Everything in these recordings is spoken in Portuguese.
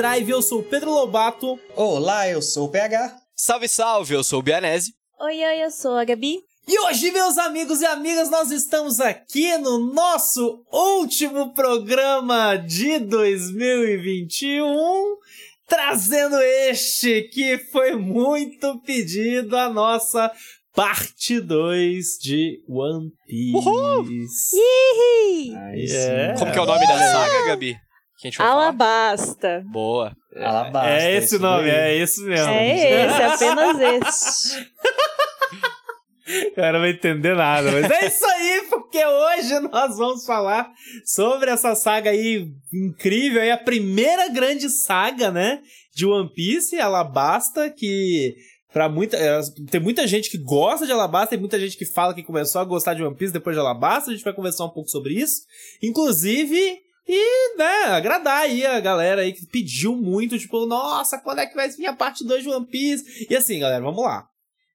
Overdrive, eu sou o Pedro Lobato. Olá, eu sou o PH. Salve, salve, eu sou o Bianese. Oi, oi, eu sou a Gabi. E hoje, meus amigos e amigas, nós estamos aqui no nosso último programa de 2021, trazendo este que foi muito pedido, a nossa parte 2 de One Piece. Uhul! É. Como que é o nome da saga, Gabi? Que a gente vai falar? Alabasta. Boa. Alabasta. É esse o isso nome, é esse mesmo. É esse, apenas esse. O cara não vai entender nada, mas é isso aí, porque hoje nós vamos falar sobre essa saga aí incrível, aí a primeira grande saga, né, de One Piece, Alabasta, que para muita é, tem muita gente que gosta de Alabasta, tem muita gente que fala que começou a gostar de One Piece depois de Alabasta, a gente vai conversar um pouco sobre isso, inclusive e, né, agradar aí a galera aí que pediu muito, tipo, nossa, quando é que vai vir a parte 2 de One Piece? E assim, galera, vamos lá.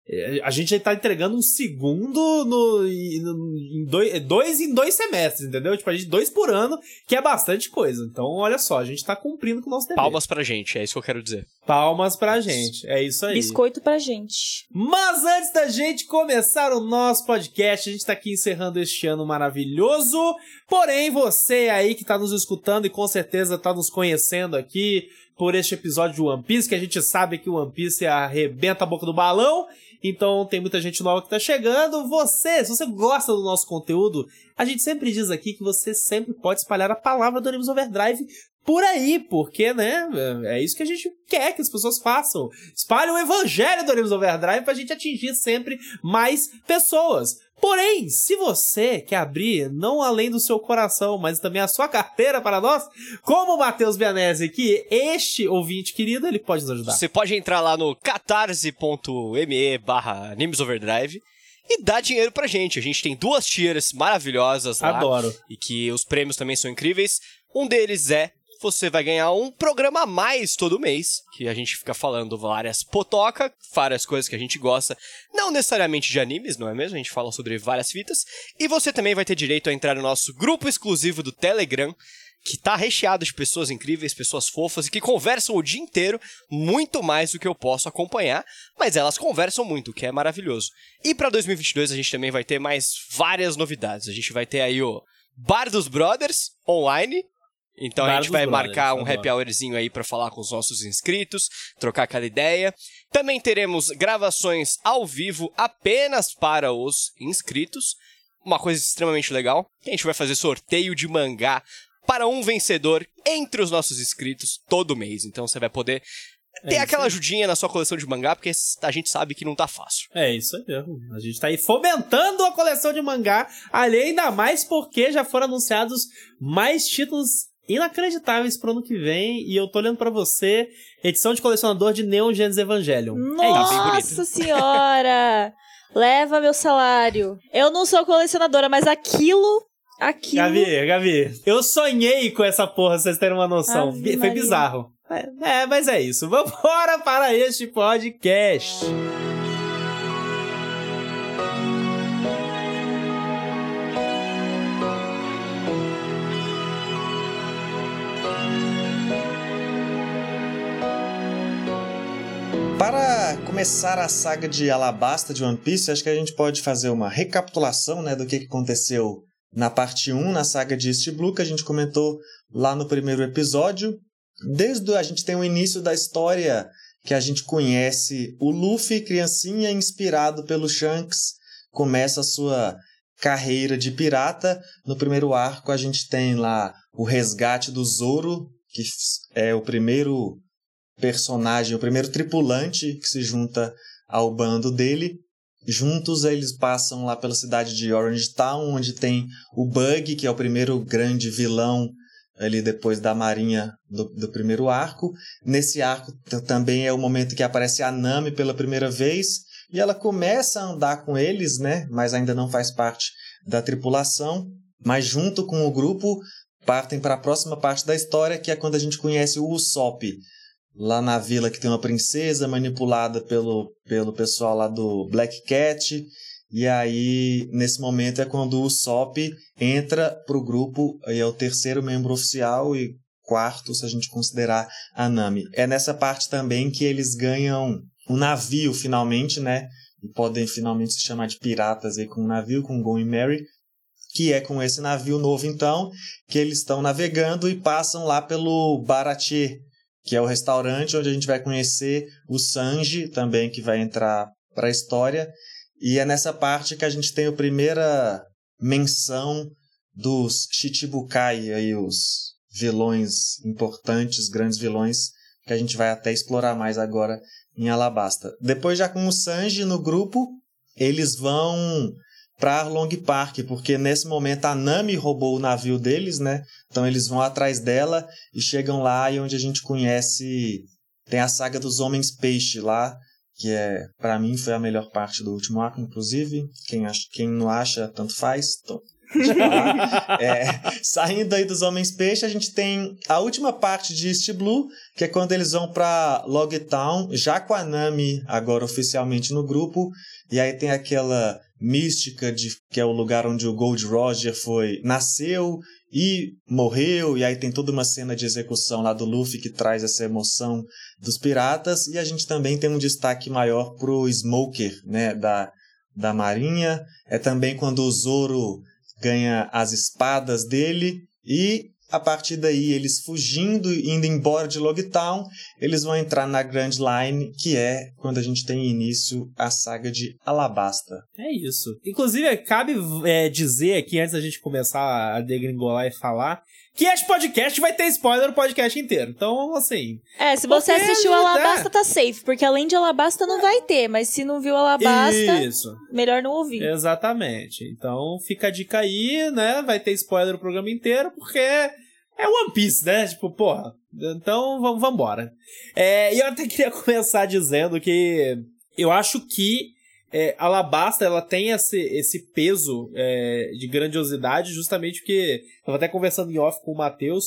É, A gente já tá entregando um segundo no, em- no- em dois, dois em dois semestres, entendeu? Tipo, a gente dois por ano, que é bastante coisa. Então, olha só, a gente tá cumprindo com o nosso dever. Palmas pra gente, é isso que eu quero dizer. Palmas pra gente. É isso aí. Biscoito pra gente. Mas antes da gente começar o nosso podcast, a gente tá aqui encerrando este ano maravilhoso. Porém, você aí que tá nos escutando e com certeza tá nos conhecendo aqui por este episódio de One Piece, que a gente sabe que o One Piece arrebenta a boca do balão. Então tem muita gente nova que tá chegando. Você, se você gosta do nosso conteúdo, a gente sempre diz aqui que você sempre pode espalhar a palavra do Animes Overdrive por aí, porque, né, é isso que a gente quer que as pessoas façam. Espalhe o evangelho do Animes Overdrive pra gente atingir sempre mais pessoas. Porém, se você quer abrir não além do seu coração, mas também a sua carteira para nós, como o Matheus Bianese, que este ouvinte querido, ele pode nos ajudar. Você pode entrar lá no catarse.me barra animesoverdrive e dar dinheiro pra gente. A gente tem duas tiers maravilhosas lá. Adoro. E que os prêmios também são incríveis. Um deles é você vai ganhar um programa a mais todo mês, que a gente fica falando várias potoca, várias coisas que a gente gosta, não necessariamente de animes, não é mesmo? A gente fala sobre várias fitas. E você também vai ter direito a entrar no nosso grupo exclusivo do Telegram, que tá recheado de pessoas incríveis, pessoas fofas e que conversam o dia inteiro, muito mais do que eu posso acompanhar, mas elas conversam muito, o que é maravilhoso. E pra 2022 a gente também vai ter mais várias novidades. A gente vai ter aí o Bar dos Brothers online. Então Bar a gente vai Brothers, marcar um happy hourzinho aí pra falar com os nossos inscritos, trocar aquela ideia. Também teremos gravações ao vivo apenas para os inscritos. Uma coisa extremamente legal, a gente vai fazer sorteio de mangá para um vencedor entre os nossos inscritos todo mês. Então você vai poder ter isso aquela ajudinha na sua coleção de mangá, porque a gente sabe que não tá fácil. É isso aí mesmo. A gente tá aí fomentando a coleção de mangá, ali ainda mais porque já foram anunciados mais títulos inacreditáveis pro ano que vem. E eu tô olhando pra você, edição de colecionador de Neon Genesis Evangelion. É Nossa bonito. senhora! Leva meu salário. Eu não sou colecionadora, mas aquilo. Aquilo. Gabi, Gabi, eu sonhei com essa porra, vocês terem uma noção. Foi Maria. bizarro. É, é, mas é isso. Vambora para este podcast. Começar a saga de Alabasta de One Piece, acho que a gente pode fazer uma recapitulação né, do que aconteceu na parte 1, na saga de East Blue, que a gente comentou lá no primeiro episódio. Desde a gente tem o início da história que a gente conhece o Luffy, criancinha, inspirado pelo Shanks, começa a sua carreira de pirata. No primeiro arco a gente tem lá o resgate do Zoro, que é o primeiro personagem, o primeiro tripulante que se junta ao bando dele. Juntos eles passam lá pela cidade de Orange Town, onde tem o Bug, que é o primeiro grande vilão ali depois da marinha do, do primeiro arco. Nesse arco também é o momento que aparece a Nami pela primeira vez e ela começa a andar com eles, né? Mas ainda não faz parte da tripulação. Mas junto com o grupo partem para a próxima parte da história, que é quando a gente conhece o Usopp, lá na vila que tem uma princesa manipulada pelo, pelo pessoal lá do Black Cat. E aí, nesse momento, é quando o Usopp entra pro grupo e é o terceiro membro oficial e quarto, se a gente considerar a Nami. É nessa parte também que eles ganham um navio, finalmente, né? E podem finalmente se chamar de piratas aí com um navio, com Going Mary. Que é com esse navio novo, então, que eles estão navegando e passam lá pelo Baratie, que é o restaurante onde a gente vai conhecer o Sanji também, que vai entrar para a história. E é nessa parte que a gente tem a primeira menção dos Chichibukai, aí, os vilões importantes, grandes vilões, que a gente vai até explorar mais agora em Alabasta. Depois, já com o Sanji no grupo, eles vão para Long Park, porque nesse momento a Nami roubou o navio deles, né? Então eles vão atrás dela e chegam lá e onde a gente conhece tem a saga dos Homens Peixe lá, que é para mim foi a melhor parte do último arco, inclusive. Quem acha, quem não acha, tanto faz. Então, é, saindo aí dos Homens Peixe, a gente tem a última parte de East Blue, que é quando eles vão para Logtown, já com a Nami agora oficialmente no grupo, e aí tem aquela mística de que é o lugar onde o Gold Roger foi nasceu e morreu, e aí tem toda uma cena de execução lá do Luffy que traz essa emoção dos piratas, e a gente também tem um destaque maior pro Smoker, né, da, da marinha, é também quando o Zoro ganha as espadas dele e a partir daí, eles fugindo, indo embora de Logtown, eles vão entrar na Grand Line, que é quando a gente tem início a saga de Alabasta. É isso. Inclusive, cabe é, dizer aqui, antes da gente começar a degringolar e falar, que este podcast vai ter spoiler no podcast inteiro. Então, assim. É, se você assistiu Alabasta, tá safe. Porque além de Alabasta, não vai ter. Mas se não viu Alabasta, Isso. melhor não ouvir. Exatamente. Então, fica a dica aí, né? Vai ter spoiler no programa inteiro, porque é One Piece, né? Tipo, porra. Então, vamos embora. É, e eu até queria começar dizendo que eu acho que é, Alabasta ela tem esse, esse peso é, de grandiosidade justamente porque eu tava até conversando em off com o Matheus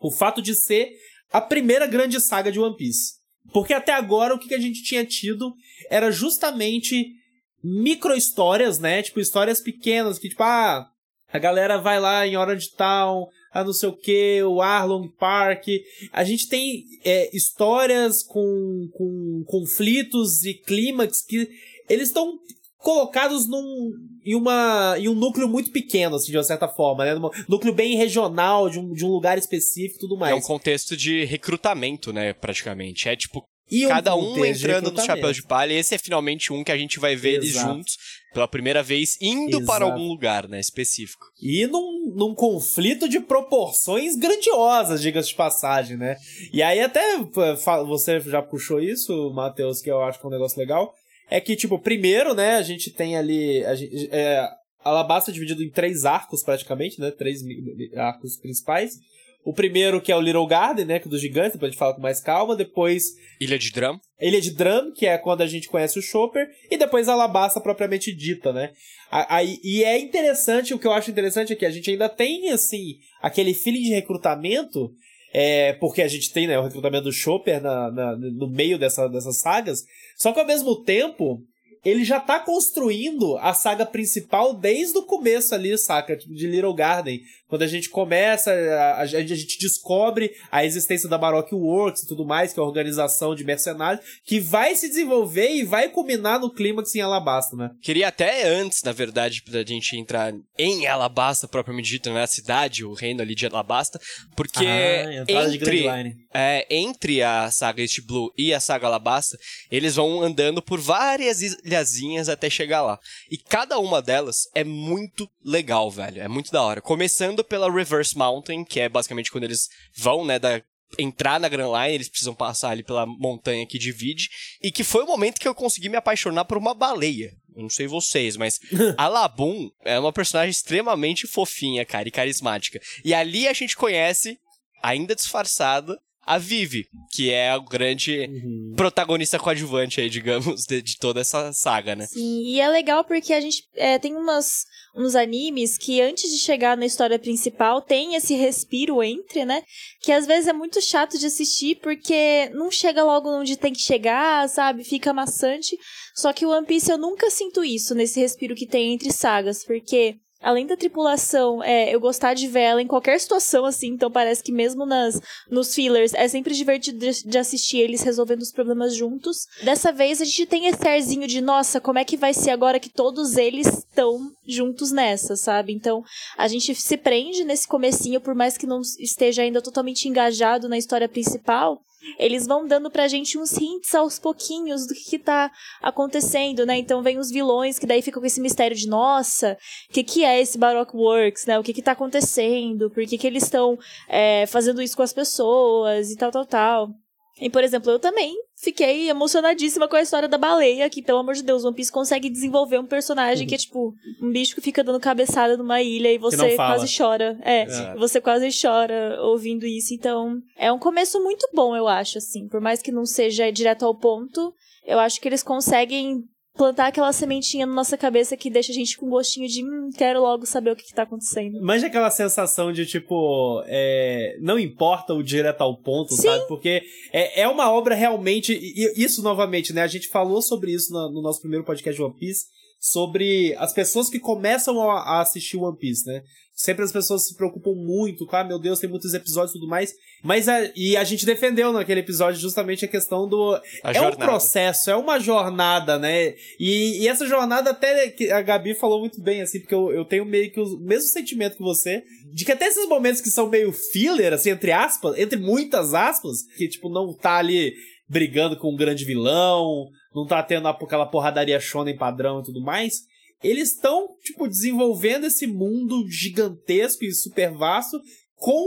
o fato de ser a primeira grande saga de One Piece. Porque até agora o que a gente tinha tido era justamente micro histórias, né? Tipo, histórias pequenas que, tipo, ah, a galera vai lá em Orange Town, a não sei o que, o Arlong Park. A gente tem é, histórias com, com conflitos e clímax que eles estão colocados num, em, uma, em um núcleo muito pequeno, assim, de uma certa forma, né? Um núcleo bem regional, de um, de um lugar específico e tudo mais. É um contexto de recrutamento, né, praticamente. É tipo, e Cada um entrando no chapéu de palha, e esse é finalmente um que a gente vai ver Exato. eles juntos pela primeira vez, indo Exato. para algum lugar, né, específico. E num, num conflito de proporções grandiosas, diga-se de passagem, né? E aí até você já puxou isso, Matheus, que eu acho que é um negócio legal, é que, tipo, primeiro, né, a gente tem ali. A gente, é, Alabasta é dividido em três arcos, praticamente, né? Três arcos principais. O primeiro, que é o Little Garden, né? Que é do gigante, depois a gente fala com mais calma. Depois. Ilha de Drum. Ilha de Drum, que é quando a gente conhece o Chopper. E depois Alabasta propriamente dita, né? Aí, e é interessante, o que eu acho interessante é que a gente ainda tem, assim, aquele feeling de recrutamento. É, porque a gente tem né, o recrutamento do Chopper na, na, no meio dessa, dessas sagas. Só que ao mesmo tempo, ele já tá construindo a saga principal desde o começo ali, saca? Tipo, de Little Garden. Quando a gente começa, a, a, gente descobre a existência da Baroque Works e tudo mais, que é a organização de mercenários, que vai se desenvolver e vai culminar no clímax em Alabasta, né? Queria até antes, na verdade, pra gente entrar em Alabasta, propriamente dito, na né? cidade, o reino ali de Alabasta, porque ah, entre, é, entre a saga East Blue e a saga Alabasta, eles vão andando por várias ilhazinhas até chegar lá. E cada uma delas é muito legal, velho. É muito da hora. Começando pela Reverse Mountain, que é basicamente quando eles vão, né, da, entrar na Grand Line, eles precisam passar ali pela montanha que divide, e que foi o momento que eu consegui me apaixonar por uma baleia. Eu não sei vocês, mas a Labum é uma personagem extremamente fofinha, cara, e carismática. E ali a gente conhece, ainda disfarçada, a Vivi, que é o grande uhum. protagonista coadjuvante aí, digamos, de, de, toda essa saga, né? Sim, e é legal porque a gente é, tem umas, uns animes que antes de chegar na história principal tem esse respiro entre, né? Que às vezes é muito chato de assistir porque não chega logo onde tem que chegar, sabe? Fica maçante. Só que o One Piece eu nunca sinto isso nesse respiro que tem entre sagas, porque além da tripulação, é, eu gostar de ver ela em qualquer situação, assim, então parece que mesmo nas, nos fillers é sempre divertido de, de assistir eles resolvendo os problemas juntos. Dessa vez a gente tem esse arzinho de, nossa, como é que vai ser agora que todos eles estão juntos nessa, sabe? Então a gente se prende nesse comecinho, por mais que não esteja ainda totalmente engajado na história principal, eles vão dando pra gente uns hints aos pouquinhos do que, que tá acontecendo, né? Então vem os vilões que daí ficam com esse mistério de, nossa, o que, que é esse Baroque Works, né? O que que tá acontecendo? Por que, que eles estão é, fazendo isso com as pessoas e tal, tal, tal. E, por exemplo, eu também fiquei emocionadíssima com a história da baleia, que, pelo amor de Deus, One Piece consegue desenvolver um personagem uhum. que é, tipo, um bicho que fica dando cabeçada numa ilha e você quase chora. É, é, você quase chora ouvindo isso. Então, é um começo muito bom, eu acho, assim. Por mais que não seja direto ao ponto, eu acho que eles conseguem plantar aquela sementinha na nossa cabeça que deixa a gente com gostinho de hum, quero logo saber o que, que tá acontecendo. Mas aquela sensação de tipo, é, não importa o direto ao ponto, Sim. sabe? Porque é, é uma obra realmente. E isso novamente, né? A gente falou sobre isso no, no nosso primeiro podcast de One Piece. Sobre as pessoas que começam a, assistir One Piece, né? Sempre as pessoas se preocupam muito, ah, meu Deus, tem muitos episódios e tudo mais. Mas a, e a gente defendeu naquele episódio justamente a questão do. A é jornada. um processo, é uma jornada, né? E, e, essa jornada, até que a Gabi falou muito bem, assim, porque eu, eu tenho meio que o mesmo sentimento que você, de que até esses momentos que são meio filler, assim, entre aspas, entre muitas aspas, que, tipo, não tá ali brigando com um grande vilão, não tá tendo aquela porradaria shonen padrão e tudo mais eles estão, tipo, desenvolvendo esse mundo gigantesco e super vasto com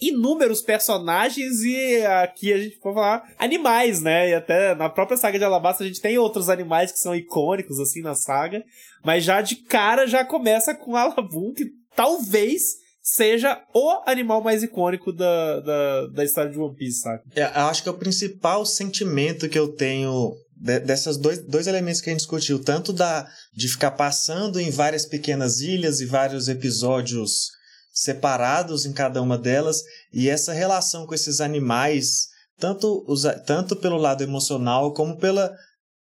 inúmeros personagens e aqui a gente pode falar animais, né? E até na própria saga de Alabasta a gente tem outros animais que são icônicos, assim, na saga. Mas já de cara já começa com Alabum, que talvez seja o animal mais icônico da, da, da história de One Piece, sabe? É, eu acho que é o principal sentimento que eu tenho dessas dois, dois elementos que a gente discutiu, tanto da de ficar passando em várias pequenas ilhas e vários episódios separados em cada uma delas, e essa relação com esses animais, tanto, os, tanto pelo lado emocional como pela,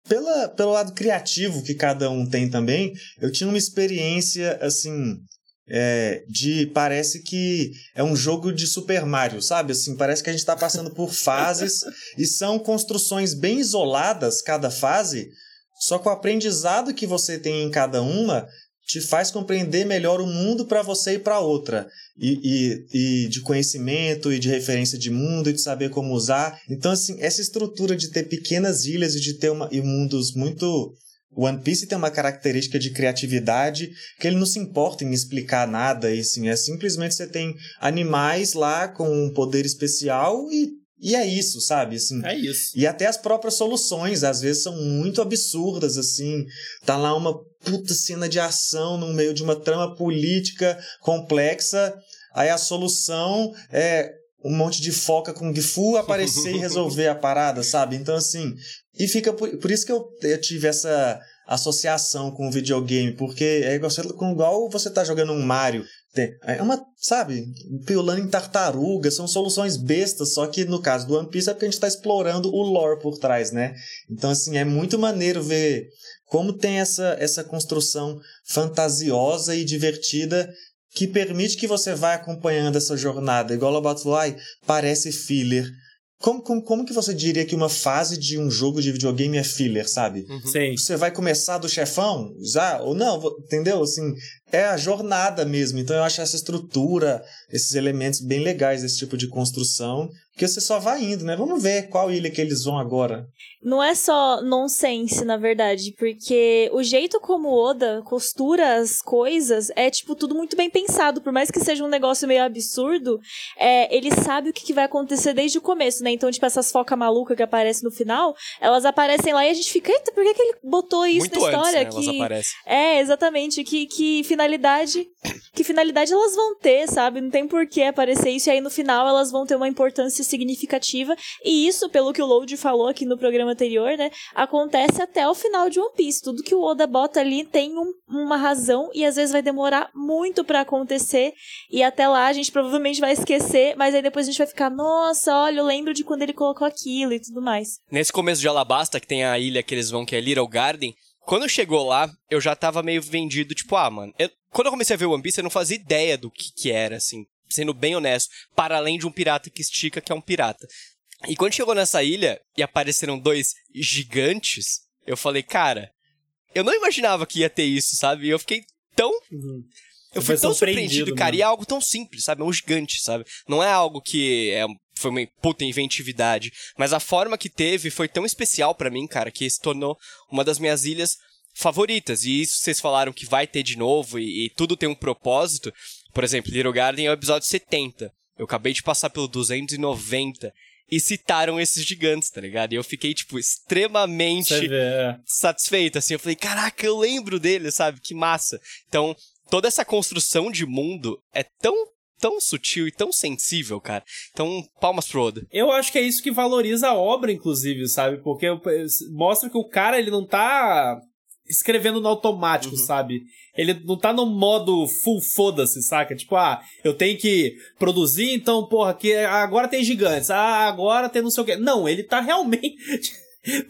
pela, pelo lado criativo que cada um tem também, eu tinha uma experiência assim é, de parece que é um jogo de Super Mario, sabe? Assim, parece que a gente está passando por fases e são construções bem isoladas cada fase, só que o aprendizado que você tem em cada uma te faz compreender melhor o mundo para você e para outra. E, e, e, de conhecimento e de referência de mundo e de saber como usar. Então, assim, essa estrutura de ter pequenas ilhas e de ter uma, e mundos muito One Piece tem uma característica de criatividade que ele não se importa em explicar nada, e assim, é simplesmente você tem animais lá com um poder especial e, e é isso, sabe? Assim, é isso. E até as próprias soluções, às vezes, são muito absurdas, assim. Tá lá uma puta cena de ação no meio de uma trama política complexa, aí a solução é um monte de foca com Gifu aparecer e resolver a parada, sabe? Então, assim, e fica por, por isso que eu, eu tive essa associação com o videogame, porque é igual, igual você tá jogando um Mario. É uma, sabe, piolando em tartaruga, são soluções bestas, só que no caso do One Piece é porque a gente tá explorando o lore por trás, né? Então, assim, é muito maneiro ver como tem essa, essa construção fantasiosa e divertida que permite que você vá acompanhando essa jornada. Igual o Batfly, parece filler. Como, como, como que você diria que uma fase de um jogo de videogame é filler, sabe? Uhum. Sim. Você vai começar do chefão? Já? Ou não? Entendeu? Assim, é a jornada mesmo. Então eu acho essa estrutura, esses elementos bem legais desse tipo de construção, que você só vai indo, né? Vamos ver qual ilha que eles vão agora. Não é só nonsense, na verdade, porque o jeito como Oda costura as coisas é, tipo, tudo muito bem pensado. Por mais que seja um negócio meio absurdo, é, ele sabe o que, que vai acontecer desde o começo, né? Então, tipo, essas focas malucas que aparecem no final, elas aparecem lá e a gente fica, eita, por que, que ele botou isso muito na história? Antes, né? que... Elas aparecem. É, exatamente. Que, que finalidade que finalidade elas vão ter, sabe? Não tem por que aparecer isso e aí no final elas vão ter uma importância significativa. E isso, pelo que o Load falou aqui no programa anterior, né? Acontece até o final de One Piece. Tudo que o Oda bota ali tem um, uma razão e às vezes vai demorar muito para acontecer. E até lá a gente provavelmente vai esquecer, mas aí depois a gente vai ficar, nossa, olha, eu lembro de quando ele colocou aquilo e tudo mais. Nesse começo de Alabasta, que tem a ilha que eles vão, que é Little Garden, quando chegou lá, eu já tava meio vendido, tipo, ah, mano. Eu, quando eu comecei a ver One Piece, eu não fazia ideia do que, que era, assim, sendo bem honesto, para além de um pirata que estica, que é um pirata. E quando chegou nessa ilha e apareceram dois gigantes, eu falei, cara, eu não imaginava que ia ter isso, sabe? E eu fiquei tão. Uhum. Eu fui tão surpreendido, cara. E é algo tão simples, sabe? É um gigante, sabe? Não é algo que é, foi uma puta inventividade. Mas a forma que teve foi tão especial para mim, cara, que se tornou uma das minhas ilhas favoritas. E isso vocês falaram que vai ter de novo e, e tudo tem um propósito. Por exemplo, Little Garden é o episódio 70. Eu acabei de passar pelo 290 e citaram esses gigantes, tá ligado? E eu fiquei, tipo, extremamente é. satisfeito, assim. Eu falei, caraca, eu lembro dele, sabe? Que massa. Então, toda essa construção de mundo é tão tão sutil e tão sensível, cara. Então, palmas pro Oda. Eu acho que é isso que valoriza a obra, inclusive, sabe? Porque mostra que o cara, ele não tá escrevendo no automático, uhum. sabe? Ele não tá no modo full foda-se, saca? Tipo, ah, eu tenho que produzir, então, porra, que agora tem gigantes, ah, agora tem não sei o quê. Não, ele tá realmente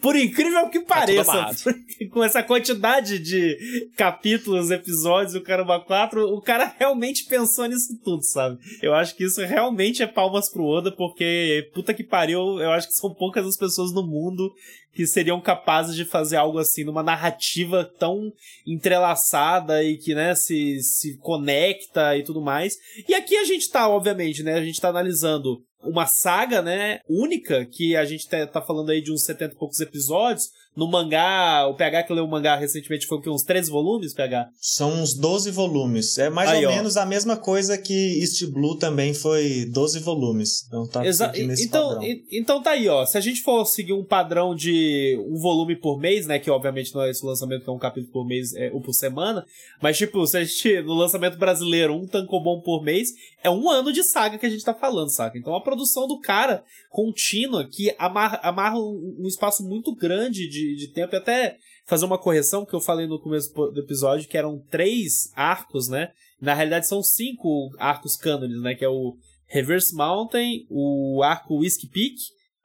por incrível que tá pareça, com essa quantidade de capítulos, episódios, o Caramba 4, o cara realmente pensou nisso tudo, sabe? Eu acho que isso realmente é palmas pro Oda, porque puta que pariu, eu acho que são poucas as pessoas no mundo que seriam capazes de fazer algo assim, numa narrativa tão entrelaçada e que, né, se, se conecta e tudo mais. E aqui a gente tá, obviamente, né, a gente tá analisando uma saga, né, única, que a gente tá, tá falando aí de uns 70 e poucos episódios, no mangá, o PH que leu o mangá recentemente foi o quê? Uns 13 volumes, PH? São uns 12 volumes. É mais Aí, ou ó. menos a mesma coisa que East Blue também foi 12 volumes. Então tá Exa nesse então, padrão. então tá aí, ó. Se a gente for seguir um padrão de um volume por mês, né? Que obviamente não é esse lançamento que é um capítulo por mês é, ou por semana. Mas, tipo, se a gente, no lançamento brasileiro, um tancobon por mês, é um ano de saga que a gente tá falando, saca? Então a produção do cara contínua que amarra, amarra um, um espaço muito grande de de, de tempo. E até fazer uma correção que eu falei no começo do episódio, que eram três arcos, né? Na realidade são cinco arcos cânones, né? Que é o Reverse Mountain, o arco Whiskey Peak,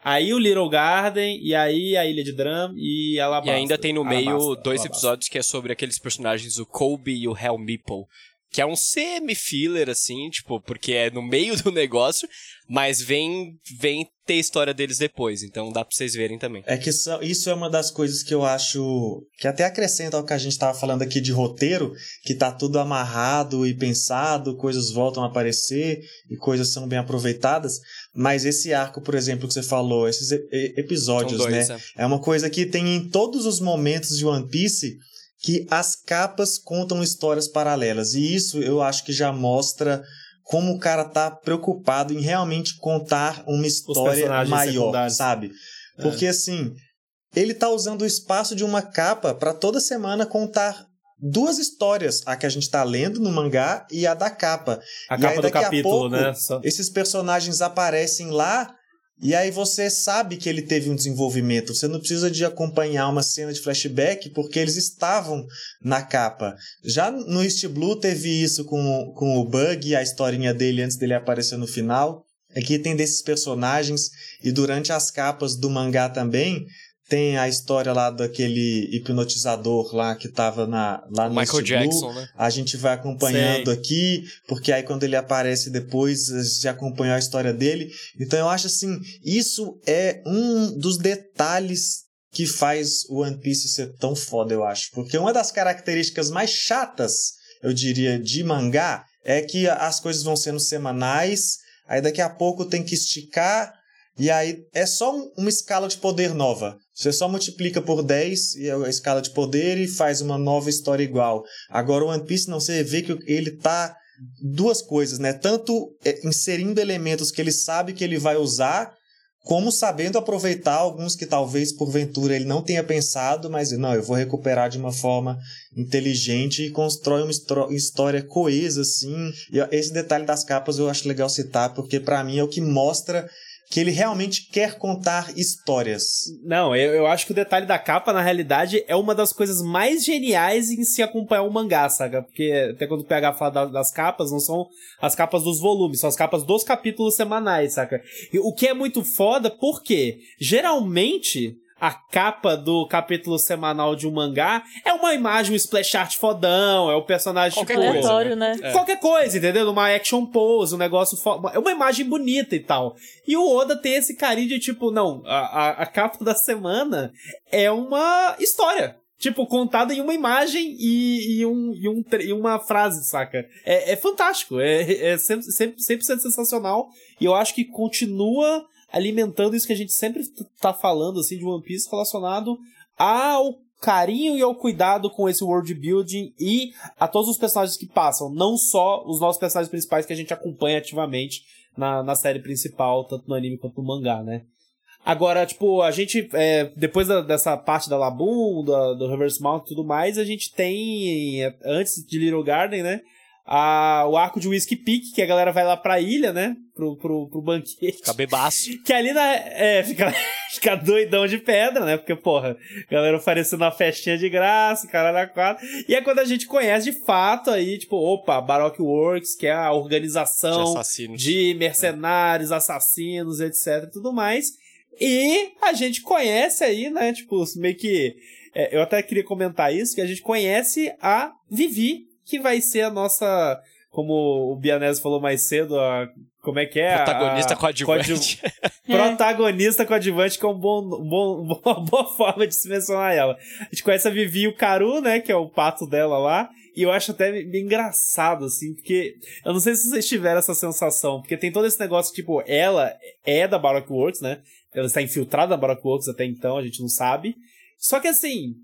aí o Little Garden, e aí a Ilha de Drum e Alabasta. E ainda tem no Alabasta, meio dois Alabasta. episódios que é sobre aqueles personagens, o Colby e o Hell Meeple. Que é um semi-filler, assim, tipo, porque é no meio do negócio, mas vem, vem ter história deles depois, então dá pra vocês verem também. É que isso, isso é uma das coisas que eu acho que até acrescenta ao que a gente tava falando aqui de roteiro, que tá tudo amarrado e pensado, coisas voltam a aparecer e coisas são bem aproveitadas, mas esse arco, por exemplo, que você falou, esses episódios, dois, né? É. é uma coisa que tem em todos os momentos de One Piece que as capas contam histórias paralelas, e isso eu acho que já mostra como o cara tá preocupado em realmente contar uma história maior, sabe? É. Porque é. assim, ele tá usando o espaço de uma capa para toda semana contar duas histórias, a que a gente tá lendo no mangá e a da capa. A e capa aí, do capítulo, pouco, né? Só... Esses personagens aparecem lá e aí você sabe que ele teve um desenvolvimento. Você não precisa de acompanhar uma cena de flashback porque eles estavam na capa. Já no East Blue teve isso com, com o Bug, a historinha dele antes dele aparecer no final. Aqui tem desses personagens e durante as capas do mangá também tem a história lá daquele hipnotizador lá que tava na, lá no Michael Jackson, né? A gente vai acompanhando Sei. aqui, porque aí quando ele aparece depois, a gente acompanhou a história dele. Então eu acho assim, isso é um dos detalhes que faz o One Piece ser tão foda, eu acho. Porque uma das características mais chatas, eu diria, de mangá é que as coisas vão sendo semanais, aí daqui a pouco tem que esticar e aí é só uma escala de poder nova. Você só multiplica por 10 e é a escala de poder e faz uma nova história igual. Agora o One Piece não, você vê que ele tá duas coisas, né? Tanto é, inserindo elementos que ele sabe que ele vai usar, como sabendo aproveitar alguns que talvez porventura ele não tenha pensado, mas não, eu vou recuperar de uma forma inteligente e constrói uma história coesa assim. E esse detalhe das capas eu acho legal citar, porque para mim é o que mostra que ele realmente quer contar histórias. Não, eu, eu acho que o detalhe da capa, na realidade, é uma das coisas mais geniais em se acompanhar um mangá, saca? Porque até quando o PH fala das capas, não são as capas dos volumes, são as capas dos capítulos semanais, saca? E o que é muito foda, porque geralmente a capa do capítulo semanal de um mangá é uma imagem, um splash art fodão, é o personagem Qualquer tipo, coisa, Aleatório, né? É. Qualquer coisa, entendeu? Uma action pose, um negócio. fo- É uma imagem bonita e tal. E o Oda tem esse carinho de tipo, não, a, a, a capa da semana é uma história. Tipo, contada em uma imagem e, e, um, e, um, e uma frase, saca? É, é fantástico. É, é sempre, sempre, 100% sensacional. E eu acho que continua alimentando isso que a gente sempre tá falando, assim, de One Piece relacionado ao carinho e ao cuidado com esse world building e a todos os personagens que passam, não só os nossos personagens principais que a gente acompanha ativamente na, na série principal, tanto no anime quanto no mangá, né? Agora, tipo, a gente, é, depois da- dessa parte da Laboon, do Reverse Mount e tudo mais, a gente tem, é, antes de Little Garden, né, a, o arco de Whiskey Peak, que a galera vai lá pra ilha, né, pro, pro, pro banquete. Fica bebaço. Que ali na, é, fica, fica doidão de pedra, né? Porque, porra, galera oferecendo uma festinha de graça, caralho, a quatro. E é quando a gente conhece de fato aí, tipo, opa, Baroque Works, que é a De organização assassinos. de mercenários, assassinos, etc e tudo mais. E a gente conhece aí, né, tipo, meio que... é, eu até queria comentar isso, que a gente conhece a Vivi, que vai ser a nossa... Como o Bianese falou mais cedo, a, como é que é? Protagonista a- coadjuvante. protagonista coadjuvante, que é um bom, bom, uma boa forma de se mencionar ela. A gente conhece a Vivi e o Karu, né, que é o pato dela lá, e eu acho até meio engraçado, assim, porque eu não sei se vocês tiveram essa sensação, porque tem todo esse negócio, tipo, ela é da Baroque Works, né, ela está infiltrada na Baroque Works até então, a gente não sabe, só que assim...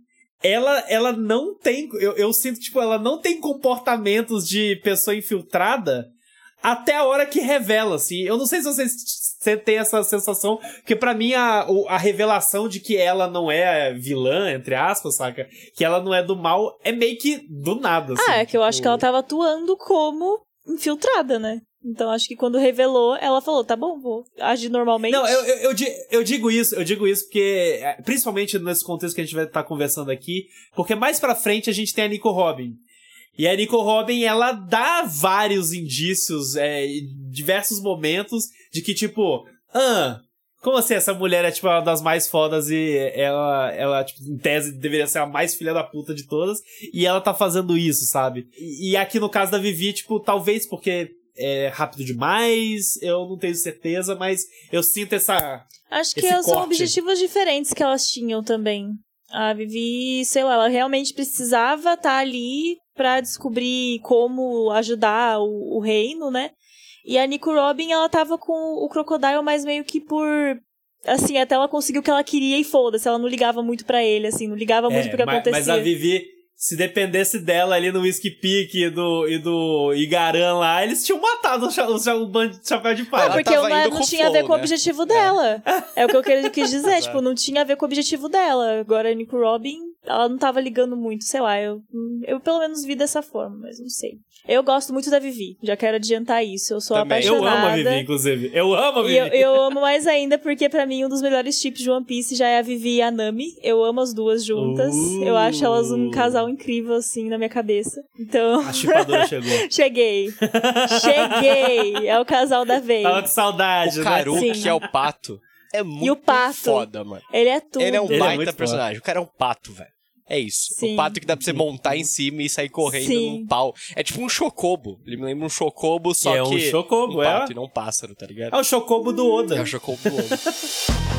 Ela, ela não tem. Eu, eu sinto, tipo, ela não tem comportamentos de pessoa infiltrada até a hora que revela, assim. Eu não sei se vocês você tem essa sensação, porque pra mim a, a revelação de que ela não é vilã, entre aspas, saca? Que ela não é do mal, é meio que do nada, assim. Ah, é que eu acho tipo- que ela tava atuando como infiltrada, né? Então acho que quando revelou, ela falou, tá bom, vou agir normalmente. Não, eu, eu, eu, eu digo isso, eu digo isso porque, é, principalmente nesse contexto que a gente vai estar conversando aqui, porque mais pra frente a gente tem a Nico Robin. E a Nico Robin, ela dá vários indícios, é, em diversos momentos, de que, tipo, ah, como assim essa mulher é, tipo, uma das mais fodas e ela, ela, tipo, em tese, deveria ser a mais filha da puta de todas, e ela tá fazendo isso, sabe? E, e aqui no caso da Vivi, tipo, talvez porque é rápido demais, eu não tenho certeza, mas eu sinto essa. Acho que esse são corte. objetivos diferentes que elas tinham também. A Vivi, sei lá, ela realmente precisava estar ali pra descobrir como ajudar o, o reino, né? E a Nico Robin, ela tava com o Crocodile, mas meio que por. Assim, até ela conseguiu o que ela queria e foda-se. Ela não ligava muito pra ele, assim, não ligava muito É, pro que mas, acontecia. mas a Vivi, se dependesse dela ali no Whisky Peak e do, e do Igaran lá, eles tinham matado o, cha- o, cha- o bando de chapéu de É, palha. Ela porque tava não, é- indo não com tinha a ver flow, com o né? objetivo dela. É. o que eu quis dizer, tipo, não tinha a ver com o objetivo dela. Agora a Nico Robin, ela não tava ligando muito, sei lá, eu, eu pelo menos vi dessa forma, mas não sei. Eu gosto muito da Vivi, já quero adiantar isso, eu sou Também. Eu apaixonada. amo a Vivi, inclusive. Eu amo a E Vivi. eu, eu amo mais ainda porque pra mim um dos melhores tipos de One Piece já é a Vivi e a Nami. Eu amo as duas juntas. Uh. Eu acho elas um casal incrível assim na minha cabeça. Então, A chipadora chegou. cheguei. Cheguei. É o casal da vez. Tava com saudade, O né? Karu, Sim. que é o pato, é muito pato? foda, mano. Ele é tudo. Ele é um Ele é baita foda. personagem. O cara é um pato, velho. É isso. Sim. O pato que dá pra você montar em cima e sair correndo Sim. num pau. É tipo um chocobo. Ele me lembra um chocobo, só É que. um chocobo, um é. pato e não um pássaro, tá ligado? É o chocobo do Oda. É o chocobo do lobo.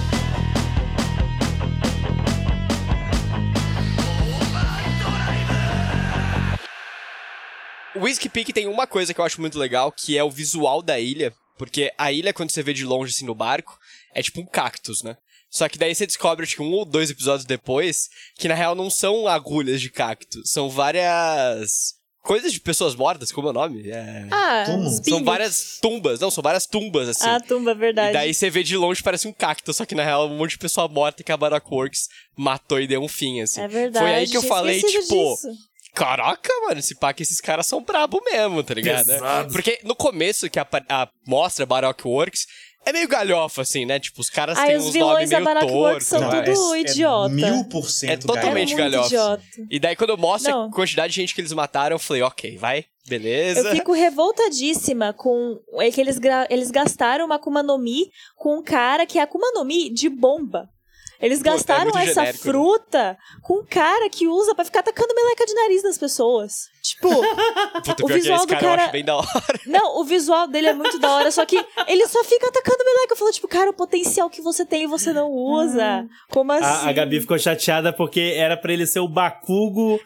O Whiskey Peak tem uma coisa que eu acho muito legal, que é o visual da ilha. Porque a ilha, quando você vê de longe, assim, no barco, é tipo um cactus, né? Só que daí você descobre, acho que um ou dois episódios depois, que na real não são agulhas de cacto, são várias coisas de pessoas mortas, como é o nome? É... Ah. São várias tumbas, não, são várias tumbas, assim. Ah, tumba, E verdade. daí você vê de longe parece um cacto, só que na real é um monte de pessoa morta que a Baroque Works matou e deu um fim, assim. É verdade. Foi aí que eu falei, tipo, disso. caraca, mano, esse pá que esses caras são brabo mesmo, tá ligado? Pesado. Porque no começo que a, a mostra Baroque Works é meio galhofa, assim, né? Tipo, os caras Ai, têm os uns vilões nomes da meio Works são tortos, tudo né? é, idiota. É mil por cento É totalmente é galhofa. idiota. E daí quando mostra Não. a quantidade de gente que eles mataram, eu falei, ok, vai, beleza. Eu fico revoltadíssima com é que eles, gra- eles gastaram uma Akuma no Mi com um cara que é Akuma no Mi de bomba. Eles é gastaram muito essa genérico, né? fruta com um cara que usa pra ficar atacando meleca de nariz nas pessoas. Tipo, Puta, O que visual esse do cara, eu cara- acho bem da hora. não, o visual dele é muito da hora, só que ele só fica atacando meleca. Eu falo, tipo, cara, o potencial que você tem e você não usa. Como assim? A, a Gabi ficou chateada porque era pra ele ser o Bakugo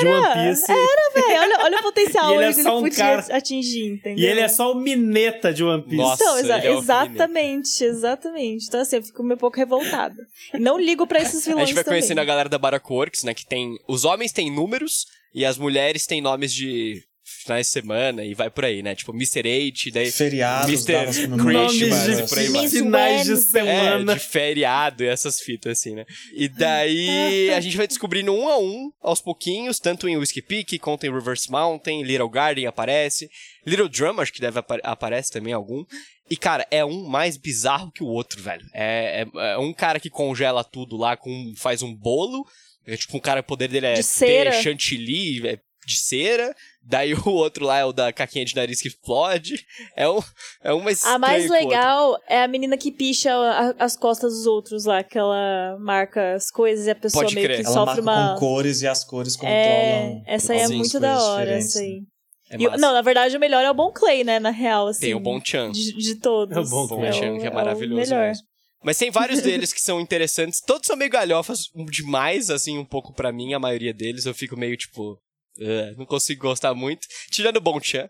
de One Piece. Véi, olha, olha o potencial E ele é ele um podia cara- atingir, entendeu? E ele é só o Mineta de One Piece. Nossa, Então, exa- é o exatamente, exatamente. Então, assim, eu fico um pouco revoltada. Não ligo pra esses A vilões gente vai também. conhecendo a galera da Baracoworks, né? Que tem. Os homens têm números e as mulheres têm nomes de finais de semana e vai por aí, né? Tipo, Mr. H, daí. Feriados, Mr. Christmas, comemorativas, Nomes por aí de vai. Finais de Wednesday. É, semana. de feriado e essas fitas, assim, né? E daí a gente vai descobrindo um a um, aos pouquinhos, tanto em Whiskey Peak, quanto em Reverse Mountain, Little Garden aparece, Little Drum acho que deve apa aparece também algum. E, cara, é um mais bizarro que o outro, velho. É, é- é um cara que congela tudo lá, com faz um bolo, é tipo um cara, o poder dele é De cera. ter chantilly, é de cera. Daí o outro lá é o da caquinha de nariz que explode. É, um, é uma A mais o legal é a menina que picha a- as costas dos outros lá, que ela marca as coisas e a pessoa Pode meio crer. que Ela sofre marca uma. com cores e as cores É, controlam. essa aí é muito da hora, essa aí. né? É E o- não, na verdade, o melhor é o Bon Clay, né? Na real, assim. Tem o Bon Chan. De, de todos. É o Bon Bom o- Chan, que é o maravilhoso melhor. mesmo. Mas tem vários deles que são interessantes. Todos são meio galhofas demais, assim, um pouco pra mim, a maioria deles. Eu fico meio, tipo... "Ugh", não consigo gostar muito. Tirando o Bon Chan.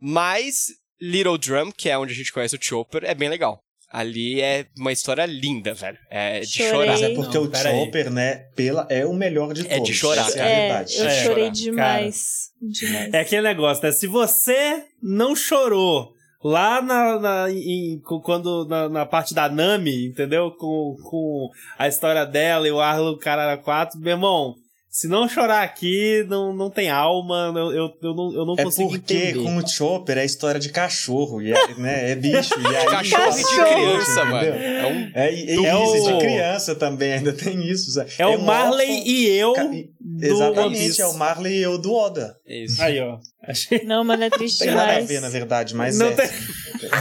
Mas Little Drum, que é onde a gente conhece o Chopper, é bem legal. Ali é uma história linda, velho. É de Chorei. chorar. Mas é porque Não, o pera aí. Chopper, né, pela, é o melhor de É de todos. chorar. Essa é a É, verdade. eu É, chorei chorar. demais. Demais. É aquele negócio, né? Se você não chorou lá na, na- em- quando na, na parte da Nami, entendeu? Com, com a história dela e o Arlo Carara 4, meu irmão, se não chorar aqui, não, não tem alma, eu, eu, eu não, eu não É consigo porque entender. com o Chopper é história de cachorro, e é, né, é bicho. E aí, Cachorro de criança, mano. É um... É, É isso o- de criança também, ainda tem isso. Zé. É o Marley e eu Ca- do Exatamente, é o Marley e eu do Oda. É isso. Aí, ó. Achei... Não, mano, é triste Tem nada a ver, na verdade, mas Não é. tem-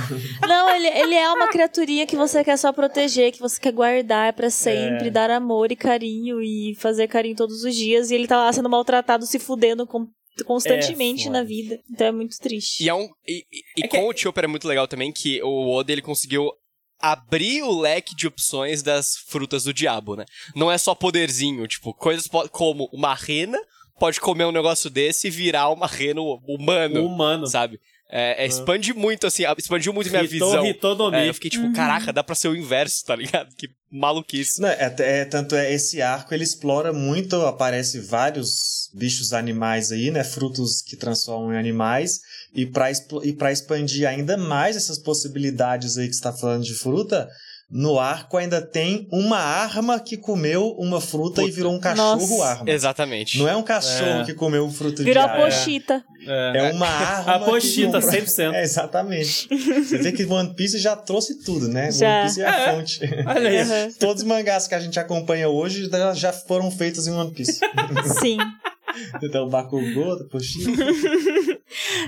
Não, ele, ele é uma criaturinha que você quer só proteger, que você quer guardar pra sempre, É. dar amor e carinho e fazer carinho todos os dias. E ele tá lá sendo maltratado, se fudendo com- constantemente É, na vida. Então é muito triste. E, é um, e, e- É que- com o Chopper é muito legal também que o Oda ele conseguiu abrir o leque de opções das frutas do diabo, né? Não é só poderzinho, tipo, coisas po- como uma rena pode comer um negócio desse e virar uma rena humano, humano. sabe? É, é, expande muito, assim, expandiu muito minha Ritou, visão. ritou no É, eu fiquei tipo, caraca, dá pra ser o inverso, tá ligado? Que maluquice. Não, é, é- tanto é esse arco ele explora muito, aparece vários bichos animais aí, né, frutos que transformam em animais e para e para expandir ainda mais essas possibilidades aí que está falando de fruta, no arco ainda tem uma arma que comeu uma fruta e Puta. virou um cachorro Nossa. arma. Exatamente. Não é um cachorro É. que comeu um fruto Virou de a arma. pochita. É. É uma arma. A pochita, que... 100%. É, exatamente. Você vê que One Piece já trouxe tudo, né? Já. One Piece é a fonte. Olha aí. Todos os mangás que a gente acompanha hoje já- já foram feitos em One Piece. Sim. então, Bakugou, Pochita.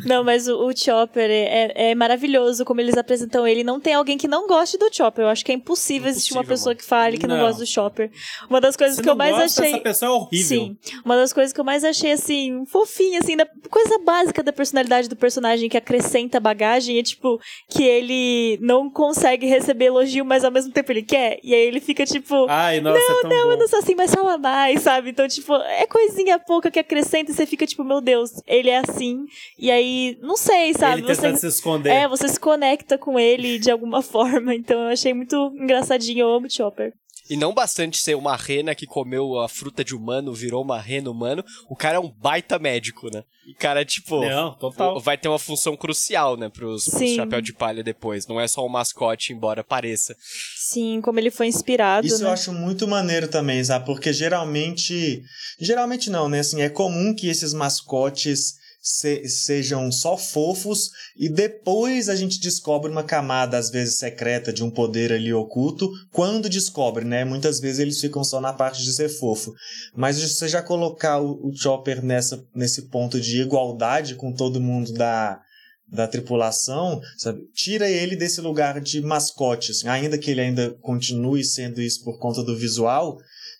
Não, mas o, o Chopper é, é- é maravilhoso como eles apresentam ele. Não tem alguém que não goste do Chopper. Eu acho que é impossível existir uma Impossível, pessoa mano. que fale que não, Não. gosta do Chopper. Uma das coisas Se que eu não mais gosta, achei. Essa pessoa é horrível. Sim. Uma das coisas que eu mais achei, assim, fofinha, assim, da coisa básica da personalidade do personagem que acrescenta bagagem é, tipo, que ele não consegue receber elogio, mas ao mesmo tempo ele quer. E aí ele fica, tipo, Ai, nossa, é tão eu bom. não sou assim, mas fala mais, sabe? Então, tipo, é coisinha pouca que acrescenta e você fica, tipo, meu Deus, ele é assim. E aí, não sei, sabe? Ele Você, se esconder. é, você se conecta com ele de alguma forma. Então, eu achei muito engraçadinho. Eu amo o Chopper. E não bastante ser uma rena que comeu a fruta de humano, virou uma rena humano, o cara é um baita médico, né? O cara, tipo, Não, total. vai ter uma função crucial, né, pros, pros Sim. chapéu de palha depois. Não é só um mascote, embora pareça. Sim, como ele foi inspirado, Isso né? eu acho muito maneiro também, sabe? Porque geralmente. Geralmente não, né? Assim, é comum que esses mascotes se- sejam só fofos e depois a gente descobre uma camada, às vezes secreta, de um poder ali oculto. Quando descobre, né? Muitas vezes eles ficam só na parte de ser fofo. Mas você já colocar o, o Chopper nessa, nesse ponto de igualdade com todo mundo da. da tripulação, sabe? Tira ele desse lugar de mascote, assim, ainda que ele ainda continue sendo isso por conta do visual,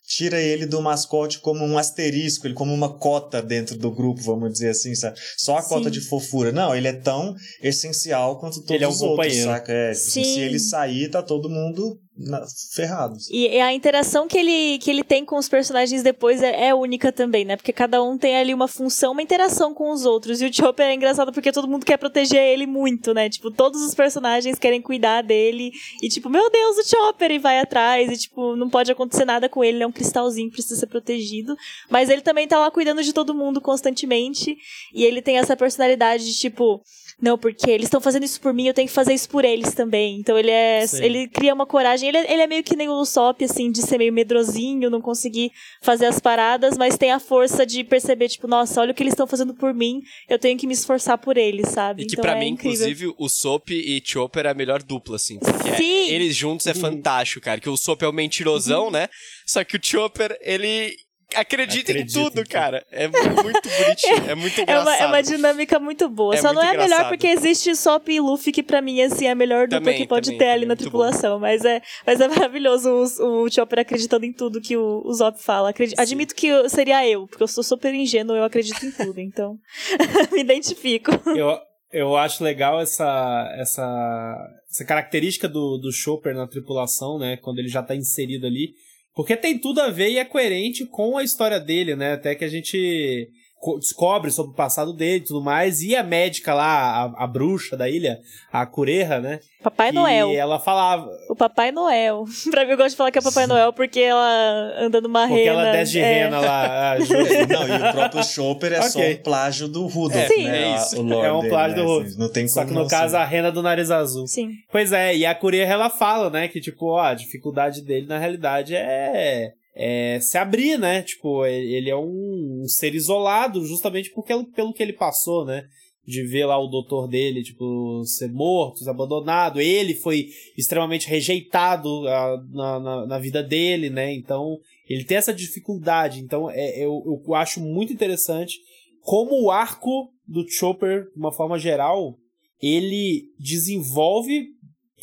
tira ele do mascote como um asterisco, ele como uma cota dentro do grupo, vamos dizer assim, sabe? Só a Sim. cota de fofura. Não, ele é tão essencial quanto todos Ele é um os outros, companheiro. saca? É, se ele sair, tá todo mundo na... ferrado. E, e a interação que ele, que ele tem com os personagens depois é, é única também, né? Porque cada um tem ali uma função, uma interação com os outros. E o Chopper é engraçado porque todo mundo quer proteger ele muito, né? Tipo, todos os personagens querem cuidar dele. E tipo, meu Deus, o Chopper! E vai atrás. E tipo, não pode acontecer nada com ele. Ele é um cristalzinho, precisa ser protegido. Mas ele também tá lá cuidando de todo mundo constantemente. E ele tem essa personalidade de tipo. Não, porque eles estão fazendo isso por mim, eu tenho que fazer isso por eles também. Então ele é. Sim. Ele cria uma coragem. Ele é, ele é meio que nem o Usopp, assim, de ser meio medrosinho, não conseguir fazer as paradas, mas tem a força de perceber, tipo, nossa, olha o que eles estão fazendo por mim, eu tenho que me esforçar por eles, sabe? E que então pra é mim, incrível. inclusive, o Soap e Chopper é a melhor dupla, assim. Porque é- Sim! eles juntos é fantástico, cara. Que o Soap é o mentirosão, né? Só que o Chopper, ele acredita, Acredita em em tudo, tudo. cara. É muito bonitinho, é muito É engraçado. uma, é uma dinâmica muito boa. É Só não muito é a melhor porque existe Sop e Luffy, que pra mim, assim, é a melhor dupla Também, que pode também, ter ali também, na muito tripulação. Mas é, mas é maravilhoso o, o Chopper acreditando em tudo que o, o Zop fala. Acredi- Admito que eu- seria eu, porque eu sou super ingênuo, eu acredito em tudo, então me identifico. Eu, eu acho legal essa, essa, essa característica do, do Chopper na tripulação, né? Quando ele já tá inserido ali. Porque tem tudo a ver e é coerente com a história dele, né? Até que a gente descobre sobre o passado dele e tudo mais. E a médica lá, a, a bruxa da ilha, a Cureja, né? Papai Noel. ela falava. O Papai Noel. pra mim, eu gosto de falar que é Papai Noel porque ela anda numa Porque rena. ela desce de é. rena lá. Não, e o próprio Chopper é só Ok. um plágio do Rudolph, É, Sim. né? é isso. É um dele, plágio né? do Rudolph. Não tem Só como que no não caso a rena do nariz azul. Sim. Pois é, e a Curia ela fala, né, que tipo, ó, a dificuldade dele na realidade é, é se abrir, né? Tipo, ele é um, um ser isolado justamente porque, pelo que ele passou, né? De ver lá o doutor dele, tipo, ser morto, ser abandonado. Ele foi extremamente rejeitado ah, na, na, na vida dele, né? Então, ele tem essa dificuldade. Então, é, eu, eu acho muito interessante como o arco do Chopper, de uma forma geral, ele desenvolve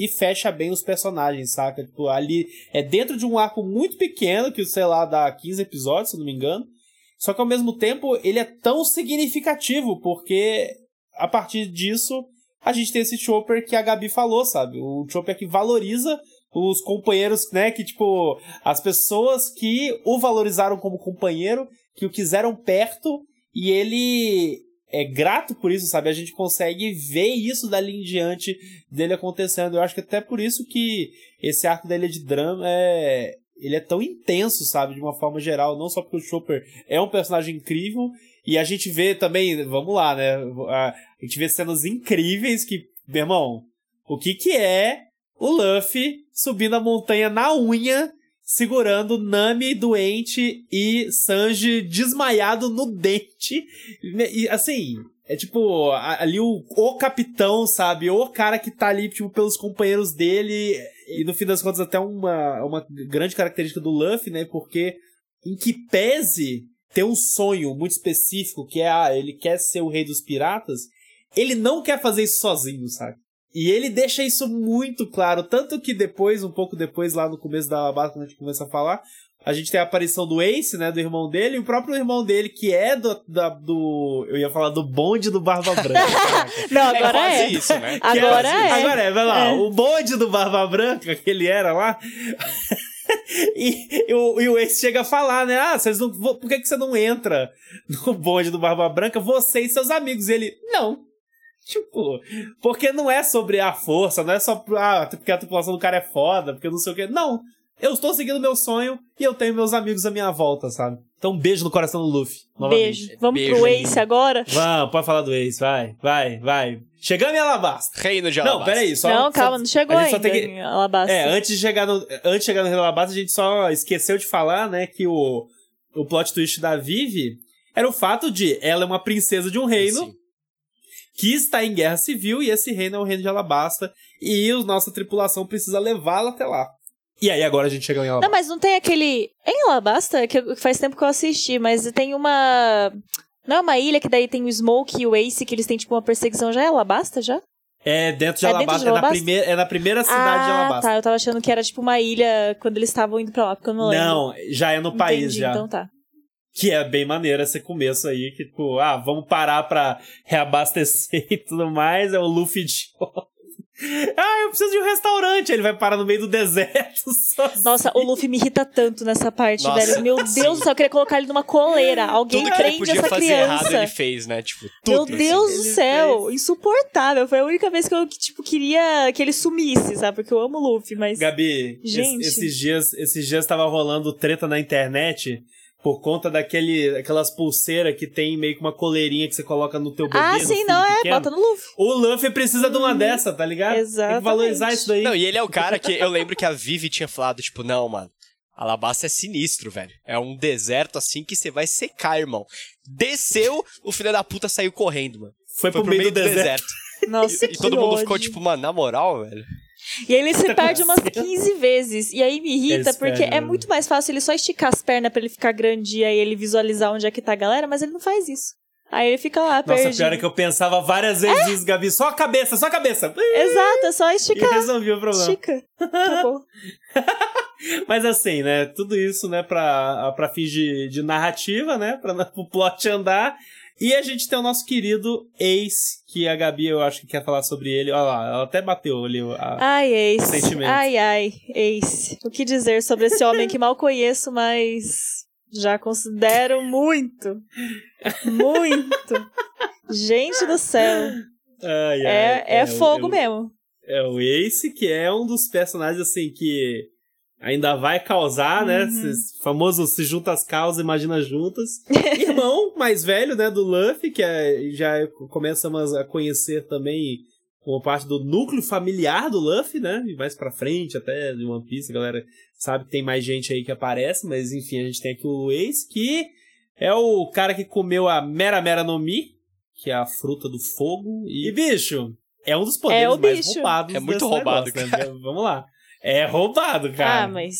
e fecha bem os personagens, saca? Tipo, ali é dentro de um arco muito pequeno, que sei lá, dá 15 episódios, se não me engano. Só que ao mesmo tempo ele é tão significativo, porque a partir disso a gente tem esse Chopper que a Gabi falou, sabe? O Chopper que valoriza os companheiros, né? Que, tipo, as pessoas que o valorizaram como companheiro, que o quiseram perto, e ele é grato por isso, sabe? A gente consegue ver isso dali em diante dele acontecendo. Eu acho que até por isso que esse arco Ilha de Drama é. Ele é tão intenso, sabe? De uma forma geral. Não só porque o Chopper é um personagem incrível. E a gente vê também, vamos lá, né? A gente vê cenas incríveis que, meu irmão, o que que é o Luffy subindo a montanha na unha, segurando Nami doente e Sanji desmaiado no dente. E, assim, é tipo, ali o, o capitão, sabe? O cara que tá ali, tipo, pelos companheiros dele. E no fim das contas, até uma, uma grande característica do Luffy, né? Porque, em que pese ter um sonho muito específico, que é, ah, ele quer ser o rei dos piratas, ele não quer fazer isso sozinho, sabe? E ele deixa isso muito claro, tanto que depois, um pouco depois, lá no começo da base, quando a gente começa a falar, a gente tem a aparição do Ace, né, do irmão dele, e o próprio irmão dele, que é do, da- do eu ia falar do bonde do Barba Branca. Não, É agora quase é. isso, né? Agora era- é. Agora é, vai lá. É. O bonde do Barba Branca, que ele era lá. e, e o, e o Ace chega a falar, né? Ah, vocês não, por que, que você não entra no bonde do Barba Branca? Você e seus amigos. E ele, não. Tipo, porque não é sobre a força, não é só ah, porque a tripulação do cara é foda, porque eu não sei o que. Não. Eu estou seguindo meu sonho e eu tenho meus amigos à minha volta, sabe? Então, um beijo no coração do Luffy. novamente. Beijo. Vamos Beijo, pro. Ace agora? Vamos, pode falar do Ace, vai, vai, vai. Chegamos em Alabasta. Reino de Não, Alabasta. peraí, só. não, só- calma, não chegou ainda tem que- em Alabasta. É, antes de chegar no, antes de chegar no Reino Alabasta, a gente só esqueceu de falar, né, que o, o plot twist da Vivi era o fato de ela é uma princesa de um reino Sim. Que está em guerra civil e esse reino é o reino de Alabasta e a nossa tripulação precisa levá-la até lá. E aí agora a gente chegou em Alabasta. Não, mas não tem aquele. É em Alabasta? Que eu- faz tempo que eu assisti, mas tem uma. Não é uma ilha que daí tem o Smoke e o Ace, que eles têm tipo uma perseguição já? É Alabasta já? É dentro de É dentro Alabasta, de é, na Alabasta? primeira, é na primeira cidade de ah, Alabasta. tá. Eu tava achando que era tipo uma ilha quando eles estavam indo pra lá, porque eu não lembro. Não, já é no país Entendi, já. Então tá. Que é bem maneiro esse começo aí, que tipo, ah, vamos parar pra reabastecer e tudo mais, é o Luffy de Ah, eu preciso de um restaurante. Ele vai parar no meio do deserto sozinho. Nossa, o Luffy me irrita tanto nessa parte, Nossa, velho. Meu. Deus do céu, eu queria colocar ele numa coleira. Alguém Tudo que ele prende podia essa fazer criança. errado, ele fez, né? Tipo, Meu tudo. assim. Deus do Ele céu, fez. insuportável. Foi a única vez que eu, tipo, queria que ele sumisse, sabe? Porque eu amo o Luffy, mas... Gabi, es- Gente. esses dias, esses dias tava rolando treta na internet por conta daquele, aquelas pulseiras que tem meio que uma coleirinha que você coloca no teu bebê. ah, sim, não, é, pequeno. bota no Luffy. O Luffy precisa de uma dessa, tá ligado? Tem que valorizar isso daí. Não, e ele é o cara que eu lembro que a Vivi tinha falado, tipo, não, mano. Alabasta é sinistro, velho. É um deserto assim que você vai secar, irmão. Desceu, o filho da puta saiu correndo, mano. Foi, pro, meio, do, deserto. Nossa, E, e que todo mundo ficou tipo, mano, na moral, velho. E aí ele se perde umas acontecendo? 15 vezes. E aí me irrita, porque é né? muito mais fácil ele só esticar as pernas pra ele ficar grande e aí ele visualizar onde é que tá a galera, mas ele não faz isso. Aí ele fica lá, Nossa, perdido. pior é que eu pensava várias vezes isso, Gabi. Só a cabeça, só a cabeça. Exato, é só E esticar. resolvi o problema. Estica. Acabou. Mas assim, né? Tudo isso, né, pra, pra fins de, de narrativa, né? Pra o plot andar. E a gente tem o nosso querido Ace, que a Gabi, eu acho que quer falar sobre ele. Olha lá, ela até bateu ali. A... Ai, Ace. Sentimento. Ai, ai, Ace. O que dizer sobre esse homem que mal conheço, mas já considero muito. Muito. Gente do céu. Ai, ai, É, é, o- fogo o- mesmo. É o Ace, que é um dos personagens, assim, que ainda vai causar, né? Uhum. Esse famoso se junta as causas, imagina juntas. Irmão mais velho, né, do Luffy, que é, já começamos a conhecer também como parte do núcleo familiar do Luffy, né? E mais pra frente até de One Piece, a galera sabe que tem mais gente aí que aparece, mas enfim, a gente tem aqui o Ace, que é o cara que comeu a Mera Mera no Mi, que é a fruta do fogo. E, bicho, é um dos poderes É o mais roubados É muito roubado, negócio, né? Vamos lá. É roubado, cara. Ah, mas.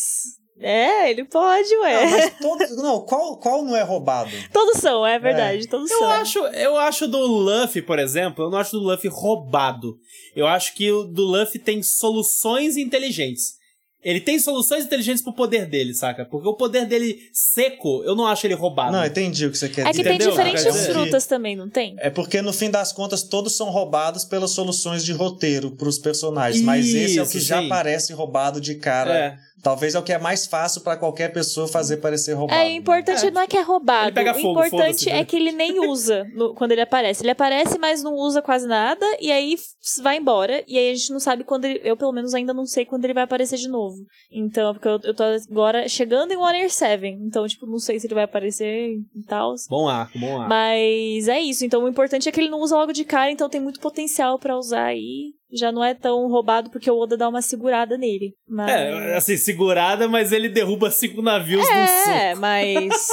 É, ele pode, ué. Não, mas todos. Não, qual, qual não é roubado? Todos são, é verdade, todos Eu são. acho, eu acho do Luffy, por exemplo, eu não acho do Luffy roubado. Eu acho que o do Luffy tem soluções inteligentes. Ele tem soluções inteligentes pro poder dele, saca? Porque o poder dele seco, eu não acho ele roubado. Não, entendi o que você quer É dizer. que tem Entendeu? diferentes dizer- frutas também, não tem? É porque no fim das contas todos são roubados pelas soluções de roteiro pros personagens, mas esse é o que Isso, já sim. parece roubado de cara. É. Talvez é o que é mais fácil pra qualquer pessoa fazer parecer roubado. É, o importante É. não é que é roubado. Ele pega o fogo, foda-se, importante né? é que ele nem usa no- quando ele aparece. Ele aparece, mas não usa quase nada, e aí vai embora. E aí a gente não sabe quando ele. Eu, pelo menos, ainda não sei quando ele vai aparecer de novo. Então, porque eu, eu tô agora chegando em Warrior 7. Então, tipo, não sei se ele vai aparecer e tal. Bom arco, bom arco. Mas é isso. Então, o importante é que ele não usa logo de cara, então tem muito potencial pra usar aí. Já não é tão roubado porque o Oda dá uma segurada nele. Mas... É, assim, segurada, mas ele derruba cinco navios num soco. É, mas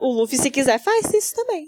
o Luffy, se quiser, faz isso também.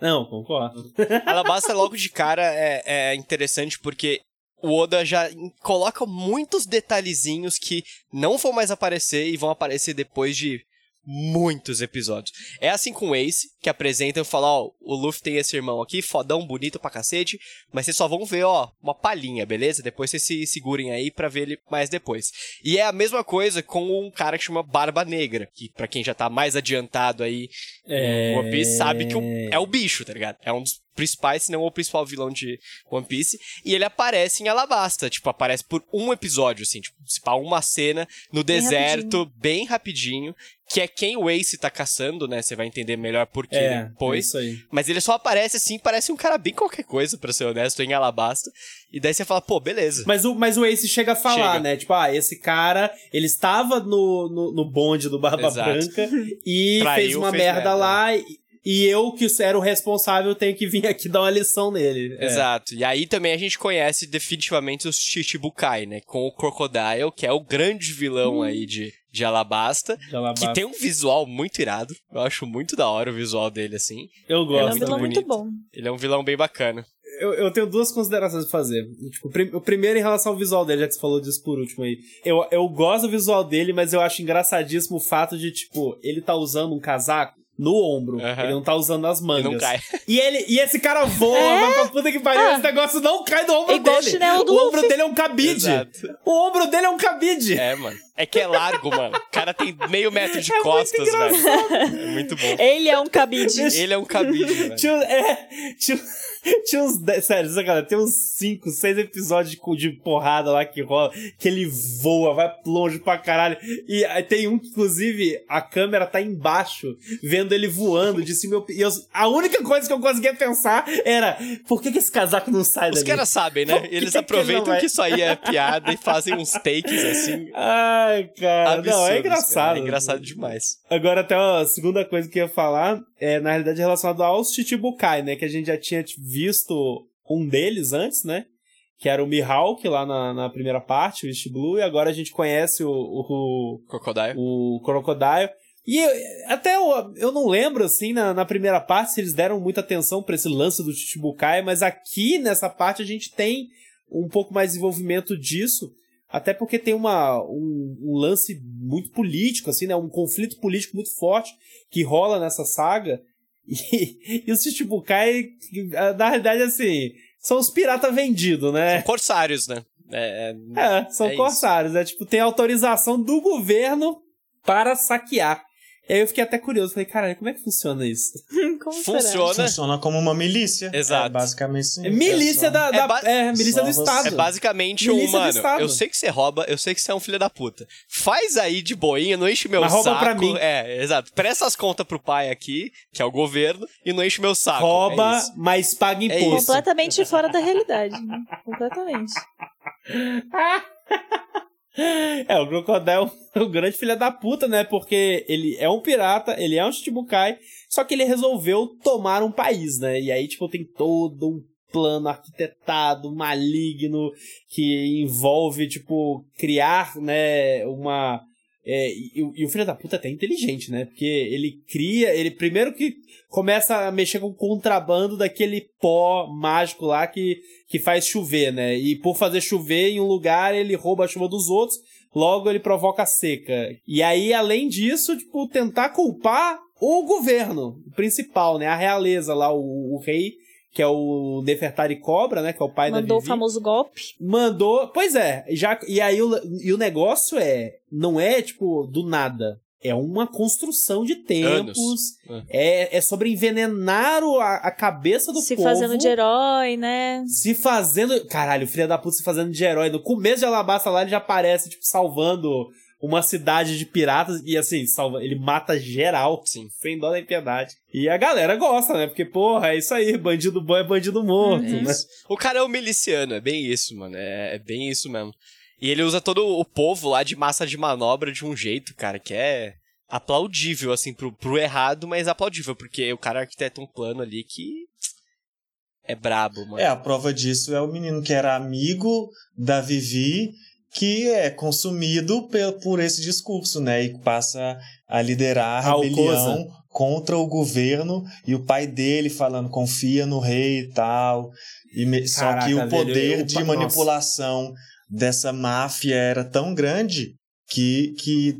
Não, concordo. Alabasta logo de cara é, é interessante porque o Oda já coloca muitos detalhezinhos que não vão mais aparecer e vão aparecer depois de muitos episódios. É assim com o Ace, que apresenta e fala, ó, o Luffy tem esse irmão aqui, fodão, bonito pra cacete, mas vocês só vão ver, ó, uma palhinha, beleza? Depois vocês se segurem aí pra ver ele mais depois. E é a mesma coisa com um cara que chama Barba Negra, que pra quem já tá mais adiantado aí É... no One Piece sabe que é o bicho, tá ligado? É um dos principais, se não o principal vilão de One Piece. E ele aparece em Alabasta, tipo, aparece por um episódio, assim, tipo, se pá, uma cena no Bem deserto, bem rapidinho, que é quem o Ace tá caçando, né? Você vai entender melhor por que É, depois. é isso aí. Mas ele só aparece assim, parece um cara bem qualquer coisa, pra ser honesto, em Alabasta. E daí você fala, pô, beleza. Mas o, mas o Ace chega a falar, Chega. né? Tipo, ah, esse cara, ele estava no, no, no bonde do Barba Exato. Branca e Traiu, fez uma fez merda, merda. lá. E, e eu, que era o responsável, tenho que vir aqui dar uma lição nele. É. Exato. E aí também a gente conhece definitivamente os Chichibukai, né? Com o Crocodile, que é o grande vilão aí de, de Alabasta. De Alabasta. Que tem um visual muito irado. Eu acho muito da hora o visual dele, assim. Eu Ele é um gosto. vilão também. muito bom. Ele é um vilão bem bacana. Eu, eu tenho duas considerações a fazer. Tipo, prim- o primeiro em relação ao visual dele, já que você falou disso por último aí. Eu, eu gosto do visual dele, mas eu acho engraçadíssimo o fato de, tipo, ele tá usando um casaco no ombro. Aham. Ele não tá usando as E mangas. não cai. E, ele, e esse cara voa, É? vai pra puta que pariu, Ah. esse negócio não cai do ombro Igual o dele. chinelo do o ombro dele é um cabide. Exato. O ombro dele é um cabide. É, mano. É que é largo, mano. O cara tem meio metro de É costas, velho. É muito bom. Ele é um cabide. Ele é um cabide, velho. Tinha, é, tinha, tinha uns. Sério, sacanagem, tem uns 5, 6 episódios de, porrada lá que rola, que ele voa, vai longe pra caralho. E tem um que, inclusive, a câmera tá embaixo, vendo ele voando de cima. E eu, a única coisa que eu conseguia pensar era: por que, que esse casaco não sai Os dali? caras sabem, né? que que Eles aproveitam vai? que isso aí é piada e fazem uns takes assim. Ai, cara, não, é engraçado. cara. É engraçado demais. Agora, até a segunda coisa que eu ia falar é, na realidade, relacionado aos Chichibukai, né? Que a gente já tinha visto um deles antes, né? Que era o Mihawk lá na, na primeira parte, o East Blue, e agora a gente conhece o, o, Crocodile. o Crocodile. E eu- até eu, eu não lembro, assim, na, na primeira parte, se eles deram muita atenção pra esse lance do Chichibukai, mas aqui nessa parte a gente tem um pouco mais de desenvolvimento disso, até porque tem uma, um, um lance muito político, assim, né? Um conflito político muito forte que rola nessa saga. E, e os Chichibukai, na realidade, assim, são os piratas vendidos, né? Corsários, né? É, é- É, são É isso. corsários. É tipo, tem autorização do governo para saquear. E aí eu fiquei até curioso. Falei, caralho, como é que funciona isso? Como será? Funciona. Funciona como uma milícia. Exato. É basicamente sim. É milícia É da. da- É ba- É, milícia do você- Estado. É basicamente Milícia um, mano, eu sei que você rouba, eu sei que você é um filho da puta. Faz aí de boinha, não enche meu Mas rouba saco. pra mim. É, exato. Presta as contas pro pai aqui, que é o governo, e não enche meu saco. Rouba, É mas paga É imposto. isso. Completamente fora da realidade. né? Completamente. É, o Crocodile é um grande filho da puta, né? Porque ele é um pirata, ele é um Shichibukai, só que ele resolveu tomar um país, né? E aí, tipo, tem todo um plano arquitetado, maligno, que envolve, tipo, criar, né, uma... é, e, e o- filho da puta é até inteligente, né? Porque ele cria, ele primeiro que começa a mexer com o contrabando daquele pó mágico lá que, que faz chover, né? E por fazer chover em um lugar, ele rouba a chuva dos outros, logo ele provoca seca. E aí, além disso, tipo, tentar culpar o governo principal, né? A realeza lá, o, o rei, que é o Nefertari Cobra, né? Que é o pai Mandou da o Vivi. famoso golpe. Mandou. Pois é, já, e aí o, e o negócio é. Não é, tipo, do nada. É uma construção de tempos. Anos. É, é sobre envenenar o- a, a cabeça do se povo. fazendo de herói, né? Se fazendo. Caralho, o filho da puta se fazendo de herói. No começo de Alabasta lá, ele já aparece, tipo, salvando uma cidade de piratas. E assim, salva, ele mata geral. Sim. Sem dó nem piedade. E a galera gosta, né? Porque, porra, é isso aí. Bandido bom é bandido morto, É né? O cara é um miliciano, é bem isso, mano. É, é bem isso mesmo. E ele usa todo o povo lá de massa de manobra de um jeito, cara, que é aplaudível, assim, pro, pro errado, mas aplaudível, porque o cara arquiteta um plano ali que é brabo, mano. É, a prova disso é o menino que era amigo da Vivi, que é consumido por esse discurso, né? E passa a liderar a A rebelião Alcosa. contra o governo e o pai dele falando confia no rei e tal. E me- só Caraca, que o velho, poder eu- de nossa. manipulação dessa máfia era tão grande que, que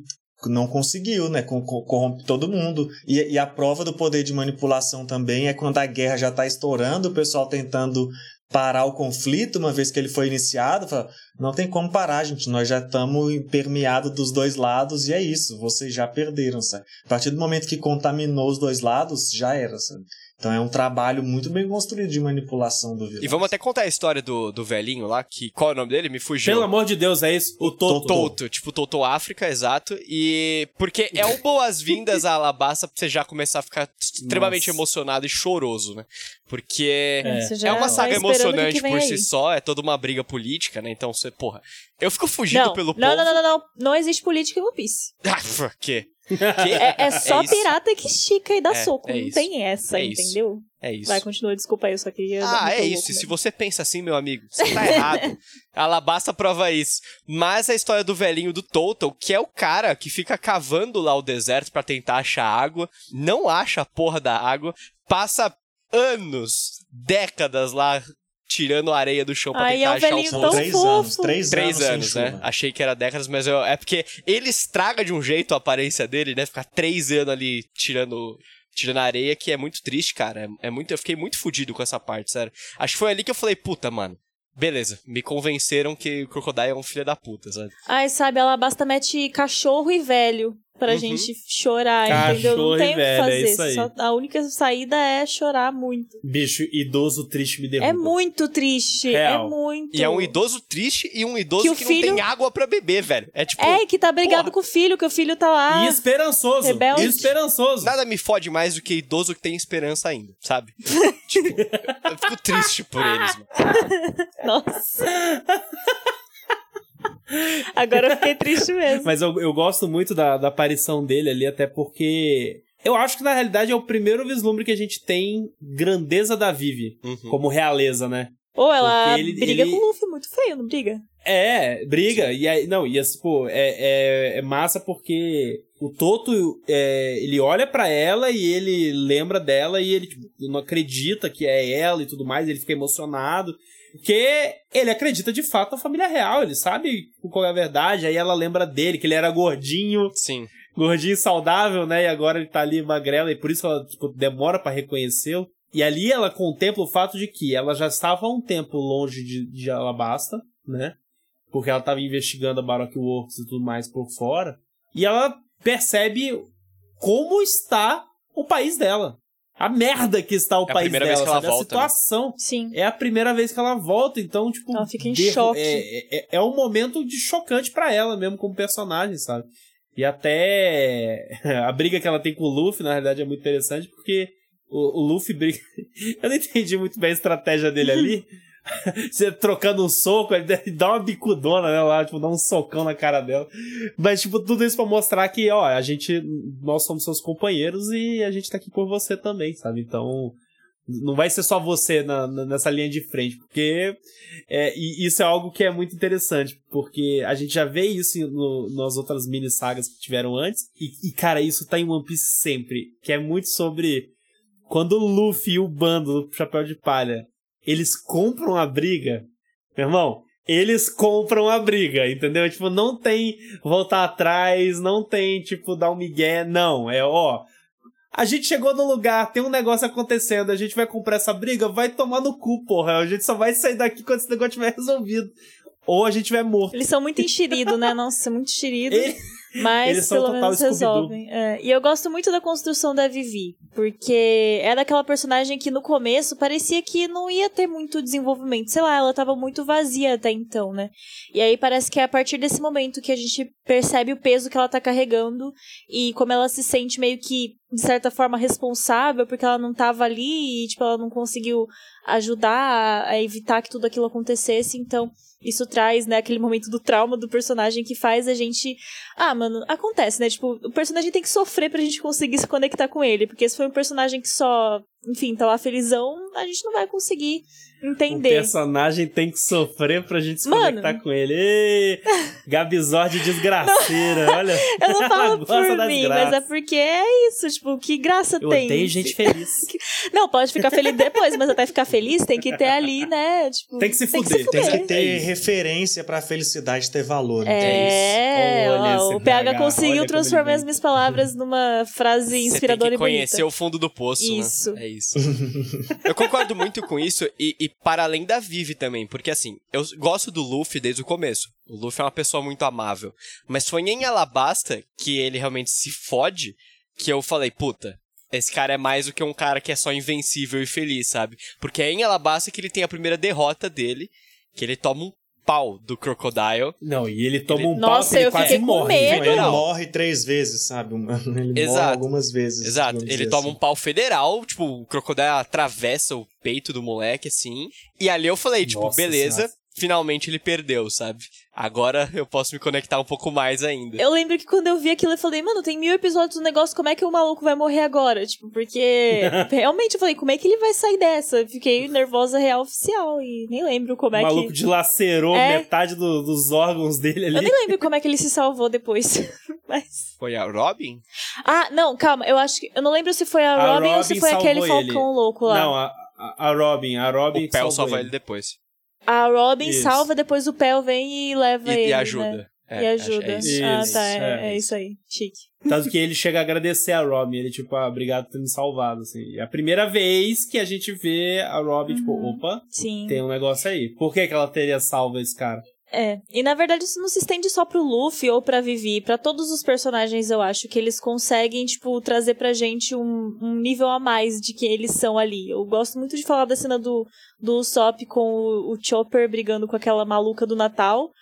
não conseguiu, né? Corrompe todo mundo. E, e a prova do poder de manipulação também é quando a guerra já está estourando, o pessoal tentando parar o conflito, uma vez que ele foi iniciado, fala, não tem como parar, gente, nós já estamos permeados dos dois lados e é isso, vocês já perderam, sabe? A partir do momento que contaminou os dois lados, já era, sabe? Então é um trabalho muito bem construído de manipulação do vilão. E vamos até contar a história do, do velhinho lá, que qual é o nome dele? Me fugiu. Pelo amor de Deus, é isso? O Toto. Toto, tipo Toto África, exato. E porque é um boas-vindas a Alabasta pra você já começar a ficar extremamente Nossa. emocionado e choroso, né? Porque É. É, uma saga que emocionante por aí. si só, é toda uma briga política, né? Então você, porra, eu fico fugindo Não, pelo não, povo. não, não, não, não. Não existe política em One Piece. Ah, por quê? Que? É, é só isso. pirata que estica e dá É, soco. é não tem essa, É entendeu? É isso. Vai, continua, desculpa aí, eu só queria. Ah, é isso. E se mesmo. você pensa assim, meu amigo, você tá errado. Alabasta prova isso. Mas a história do velhinho do Total, que é o cara que fica cavando lá o deserto pra tentar achar água, não acha a porra da água, passa anos, décadas lá tirando a areia do chão pra Ai, tentar é um achar o São três fofo. anos, três, Três anos, anos, né? chuva. Achei que era décadas, mas eu- é porque ele estraga de um jeito a aparência dele, né? Ficar três anos ali tirando tirando a areia, que é muito triste, cara. É, é muito, eu fiquei muito fudido com essa parte, sério. Acho que foi ali que eu falei, puta, mano. Beleza, me convenceram que o Crocodile é um filho da puta, sabe? Ai, sabe, ela basta mete cachorro e velho pra Uhum. gente chorar, entendeu? Cachorro Não e tem o que é fazer. aí. Só- a única saída é chorar muito. Bicho, idoso triste me derruba. É muito triste. Real. É muito. E é um idoso triste e um idoso Que que, filho- não tem água pra beber, velho. É tipo, É, que tá brigado Porra. com o filho, que o filho tá lá. E esperançoso. Rebelde. Esperançoso. nada me fode mais do que idoso que tem esperança ainda, sabe? tipo, eu fico triste por eles, mano. Nossa. Agora eu fiquei triste mesmo. Mas eu, eu gosto muito da, da aparição dele ali, até porque. Eu acho que na realidade é o primeiro vislumbre que a gente tem grandeza da Vivi, Uhum. como realeza, né? Ou ela ele- briga ele- com o Luffy muito feio, não briga? É, briga. E aí, não, e assim, pô, é, é, é massa porque o Toto, é, ele olha pra ela e ele lembra dela e ele tipo, não acredita que é ela e tudo mais, ele fica emocionado. Porque ele acredita de fato na família real, ele sabe qual é a verdade. Aí ela lembra dele, que ele era gordinho, Sim. gordinho e saudável, né? E agora ele tá ali magrela e por isso ela tipo, demora pra reconhecê-lo. E ali ela contempla o fato de que ela já estava há um tempo longe de, de Alabasta, né? Porque ela estava investigando a Baroque Works e tudo mais por fora. E ela percebe como está o país dela. A merda que está o É país dela, sabe? volta, a situação. Sim. É a primeira vez que ela volta, então, tipo. Ela fica em derru- choque. É, é, é um momento de chocante pra ela mesmo, como personagem, sabe? E até a briga que ela tem com o Luffy, na realidade, é muito interessante, porque o, o Luffy briga. Eu não entendi muito bem a estratégia dele ali. Você trocando um soco, ele dá uma bicudona, né, lá, tipo, dá um socão na cara dela. Mas, tipo, tudo isso pra mostrar que, ó, a gente, nós somos seus companheiros e a gente tá aqui por você também, sabe? Então, não vai ser só você na, na- nessa linha de frente, porque é, isso é algo que é muito interessante, porque a gente já vê isso no, nas outras mini sagas que tiveram antes, e, e, cara, isso tá em One Piece sempre, que é muito sobre quando o Luffy e o bando do Chapéu de Palha, eles compram a briga, meu irmão, eles compram a briga, entendeu? Tipo, não tem voltar atrás, não tem, tipo, dar um migué, não, é, ó, a gente chegou no lugar, tem um negócio acontecendo, a gente vai comprar essa briga, vai tomar no cu, porra. A gente só vai sair daqui quando esse negócio tiver resolvido. Ou a gente vai morto. Eles são muito enxeridos, né? Nossa, muito enxeridos. Mas eles pelo menos resolvem. É, E eu gosto muito da construção da Vivi, porque é daquela personagem que no começo parecia que não ia ter muito desenvolvimento. Sei lá, ela tava muito vazia até então, né? E aí parece que é a partir desse momento que a gente percebe o peso que ela tá carregando e como ela se sente meio que, de certa forma, responsável, porque ela não tava ali e, tipo, ela não conseguiu ajudar a, evitar que tudo aquilo acontecesse. Então, isso traz, né, aquele momento do trauma do personagem que faz a gente. Ah, mano, acontece, né? Tipo, o personagem tem que sofrer pra gente conseguir se conectar com ele. Porque se for um personagem que só, enfim, tá lá felizão, a gente não vai conseguir O entender. personagem tem que sofrer pra gente se Mano. conectar com ele. Ei, Gabizord desgraceira, olha. Eu não falo por mim, graças. mas é porque é isso, tipo, que graça Eu tem. odeio gente feliz. Não, pode ficar feliz depois, mas até ficar feliz tem que ter ali, né? Tipo, Tem que se fuder, Tem É, que é ter isso. referência pra felicidade ter valor. né? É, Olha ó, o PH conseguiu transformar as minhas palavras numa frase Você tem inspiradora que e bonita. conhecer o fundo do poço, Isso. né? É isso. Eu concordo muito com isso e, e para além da Vivi também, porque assim, eu gosto do Luffy desde o começo. O Luffy é uma pessoa muito amável. Mas foi em Alabasta que ele realmente se fode que eu falei, puta, esse cara é mais do que um cara que é só invencível e feliz, sabe? Porque é em Alabasta que ele tem a primeira derrota dele, que ele toma um pau do Crocodile. Não, e ele toma um Nossa, pau ele eu quase morre. medo. Ele morre três vezes, sabe? Ele morre Exato. algumas vezes. Exato, ele toma um assim. pau federal, tipo, o Crocodile atravessa o peito do moleque, assim. E ali eu falei, tipo, Nossa beleza, Senhora. Finalmente ele perdeu, sabe? Agora eu posso me conectar um pouco mais ainda. Eu lembro que quando eu vi aquilo, eu falei, mano, tem mil episódios do negócio, como é que o maluco vai morrer agora? Tipo, porque realmente eu falei, como é que ele vai sair dessa? Eu Fiquei nervosa real oficial e nem lembro como O é maluco que. dilacerou É. metade do- dos órgãos dele ali. Eu nem lembro como é que ele se salvou depois. Mas. Foi a Robin? Ah, não, calma, eu acho que. Eu não lembro se foi a, A Robin, ou se Robin foi aquele salvou Falcão ele. louco lá. Não, a, a, Robin, a Robin o Pel salvou ele. ele depois. A Robin Isso. salva, depois o Pel vem e leva E, ele. e ajuda. Né? É, e ajuda. é isso. ah, tá. É, é é isso aí. Chique. Tanto que ele chega a agradecer a Robin. Ele, tipo, ah, obrigado por ter me salvado, assim. É a primeira vez que a gente vê a Robin, tipo, Uhum. opa, Sim. tem um negócio aí. Por que, que ela teria salvo esse cara? É, e na verdade isso não se estende só pro Luffy ou pra Vivi, pra todos os personagens eu acho que eles conseguem, tipo, trazer pra gente um, um nível a mais de que eles são ali. Eu gosto muito de falar da cena do, do Usopp com o, o Chopper brigando com aquela maluca do Natal,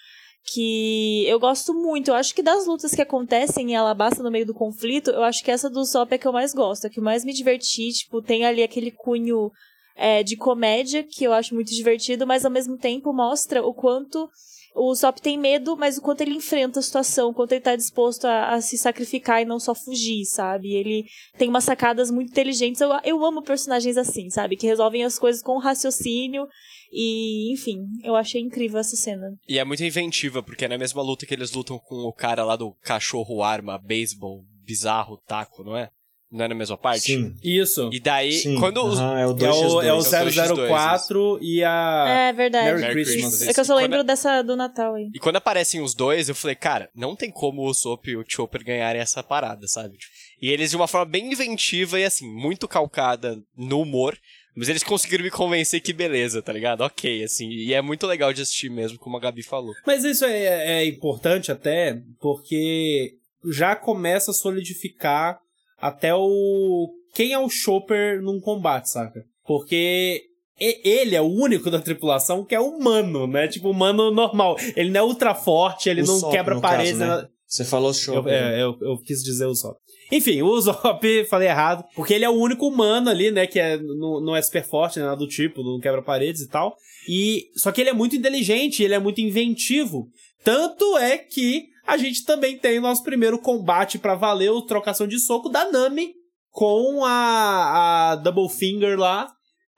que eu gosto muito. Eu acho que das lutas que acontecem em Alabasta no meio do conflito, eu acho que essa do Usopp é que eu mais gosto, é que mais me diverti, tipo, tem ali aquele cunho é, de comédia, que eu acho muito divertido, mas ao mesmo tempo mostra o quanto o Usopp tem medo, mas o quanto ele enfrenta a situação, o quanto ele tá disposto a, a se sacrificar e não só fugir, sabe? Ele tem umas sacadas muito inteligentes. Eu, eu amo personagens assim, sabe? Que resolvem as coisas com raciocínio. E, enfim, eu achei incrível essa cena. E é muito inventiva, porque é na mesma luta que eles lutam com o cara lá do cachorro arma, beisebol, bizarro, taco, não é? Não é na mesma parte? Sim. Isso. E daí, Sim. quando os. É o É 2x2. o, é o É o 2x2, 004 e a é verdade. Merry Merry Christmas. Christmas, É que eu só Quando- lembro dessa do Natal aí. E quando aparecem os dois, eu falei, cara, não tem como o Usopp e o Chopper ganharem essa parada, sabe? E eles de uma forma bem inventiva e assim, muito calcada no humor, mas eles conseguiram me convencer que beleza, tá ligado? Ok, assim, e é muito legal de assistir mesmo, como a Gabi falou. Mas isso é, é importante até, porque já começa a solidificar até o. Quem é o Chopper num combate, saca? Porque ele é o único da tripulação que é humano, né? Tipo, humano normal. Ele não é ultra forte, ele O não Sop, quebra paredes. né? Você falou Eu, show. né? é, eu, eu quis dizer o Zop. Enfim, o Zop, falei errado, porque ele é o único humano ali, né, que é, não, não é super forte, né, nada do tipo, não quebra paredes e tal. E, só que ele é muito inteligente, ele é muito inventivo. Tanto é que a gente também tem o nosso primeiro combate pra valer, o trocação de soco da Nami com a, a Double Finger lá.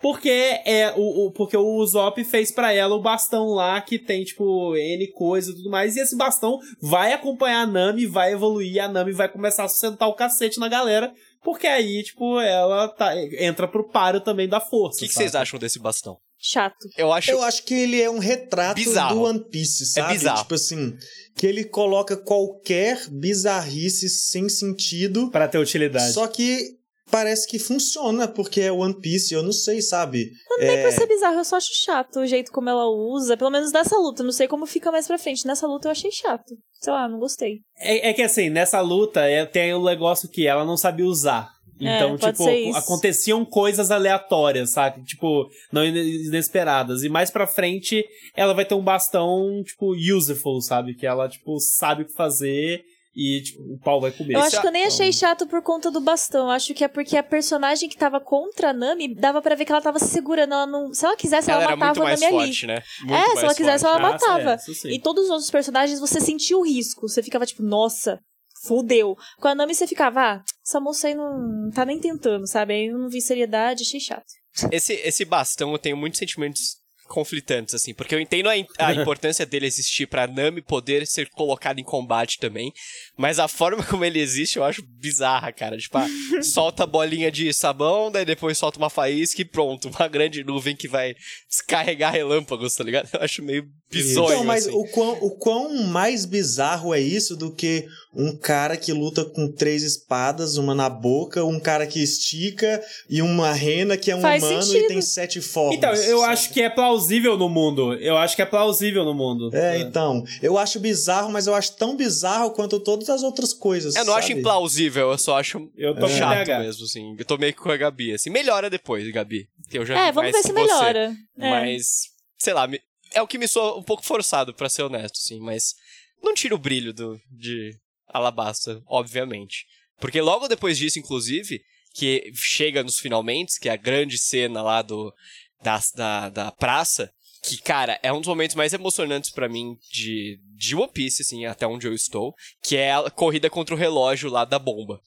Porque é o, o- porque o Usopp fez pra ela o bastão lá que tem, tipo, N coisa e tudo mais. E esse bastão vai acompanhar a Nami, vai evoluir, a Nami vai começar a sustentar o cacete na galera. Porque aí, tipo, ela tá, entra pro páreo também da O força. que, que sabe? vocês acham desse bastão? Chato. Eu acho. Eu acho que ele é um retrato Bizarro. do One Piece, sabe? bizarro. Tipo assim, que ele coloca qualquer bizarrice sem sentido, Pra ter utilidade. só que parece que funciona, porque é One Piece, eu não sei, sabe? Não nem por ser bizarro, eu só acho chato o jeito como ela usa. Pelo menos nessa luta. Não sei como fica mais pra frente. Nessa luta eu achei chato. Sei lá, não gostei. É, é que assim, nessa luta é, tem o negócio que ela não sabia usar. É, Então, pode tipo, aconteciam coisas aleatórias, sabe? Tipo, não ine- inesperadas. E mais pra frente, ela vai ter um bastão, tipo, useful, sabe? Que ela, tipo, sabe o que fazer e, tipo, o pau vai comer. Eu Esse acho é- que eu nem achei chato por conta do bastão. Eu acho que é porque a personagem que tava contra a Nami, dava pra ver que ela tava se segurando. Ela não... Se ela quisesse, ela, ela era matava muito a mais Nami ali. forte, né? Muito É, se ela quisesse, forte. ela Ah, matava. é, sim. E todos os outros personagens, você sentia o risco. Você ficava tipo, nossa, fudeu. Com a Nami, você ficava, ah, essa moça aí não tá nem tentando, sabe? Aí eu não vi seriedade, achei chato. Esse, esse bastão eu tenho muitos sentimentos conflitantes, assim, porque eu entendo a, a importância dele existir pra Nami poder ser colocado em combate também, mas a forma como ele existe eu acho bizarra, cara. Tipo, ah, solta a bolinha de sabão, daí depois solta uma faísca e pronto, uma grande nuvem que vai descarregar relâmpagos, tá ligado? Eu acho meio bizonho, Então, mas assim. o, quão, o quão mais bizarro é isso do que um cara que luta com três espadas, uma na boca, um cara que estica e uma rena que é um Faz humano sentido. e tem sete formas. Então, eu sabe? acho que é plausível no mundo. Eu acho que é plausível no mundo. É, então. Eu acho bizarro, mas eu acho tão bizarro quanto todas as outras coisas. Eu não acho sabe? implausível, eu só acho Eu tô com chato TH. mesmo, assim. Eu tô meio que com a Gabi, assim. Melhora depois, Gabi. Que eu já É, vamos ver se você. melhora. É. Mas, sei lá, me- é o que me soa um pouco forçado, pra ser honesto, assim, mas não tira o brilho do, de Alabasta, obviamente. Porque logo depois disso, inclusive, que chega nos finalmente, que é a grande cena lá do, da, da, da praça, que, cara, é um dos momentos mais emocionantes pra mim de, de One Piece, assim, até onde eu estou, que é a corrida contra o relógio lá da bomba.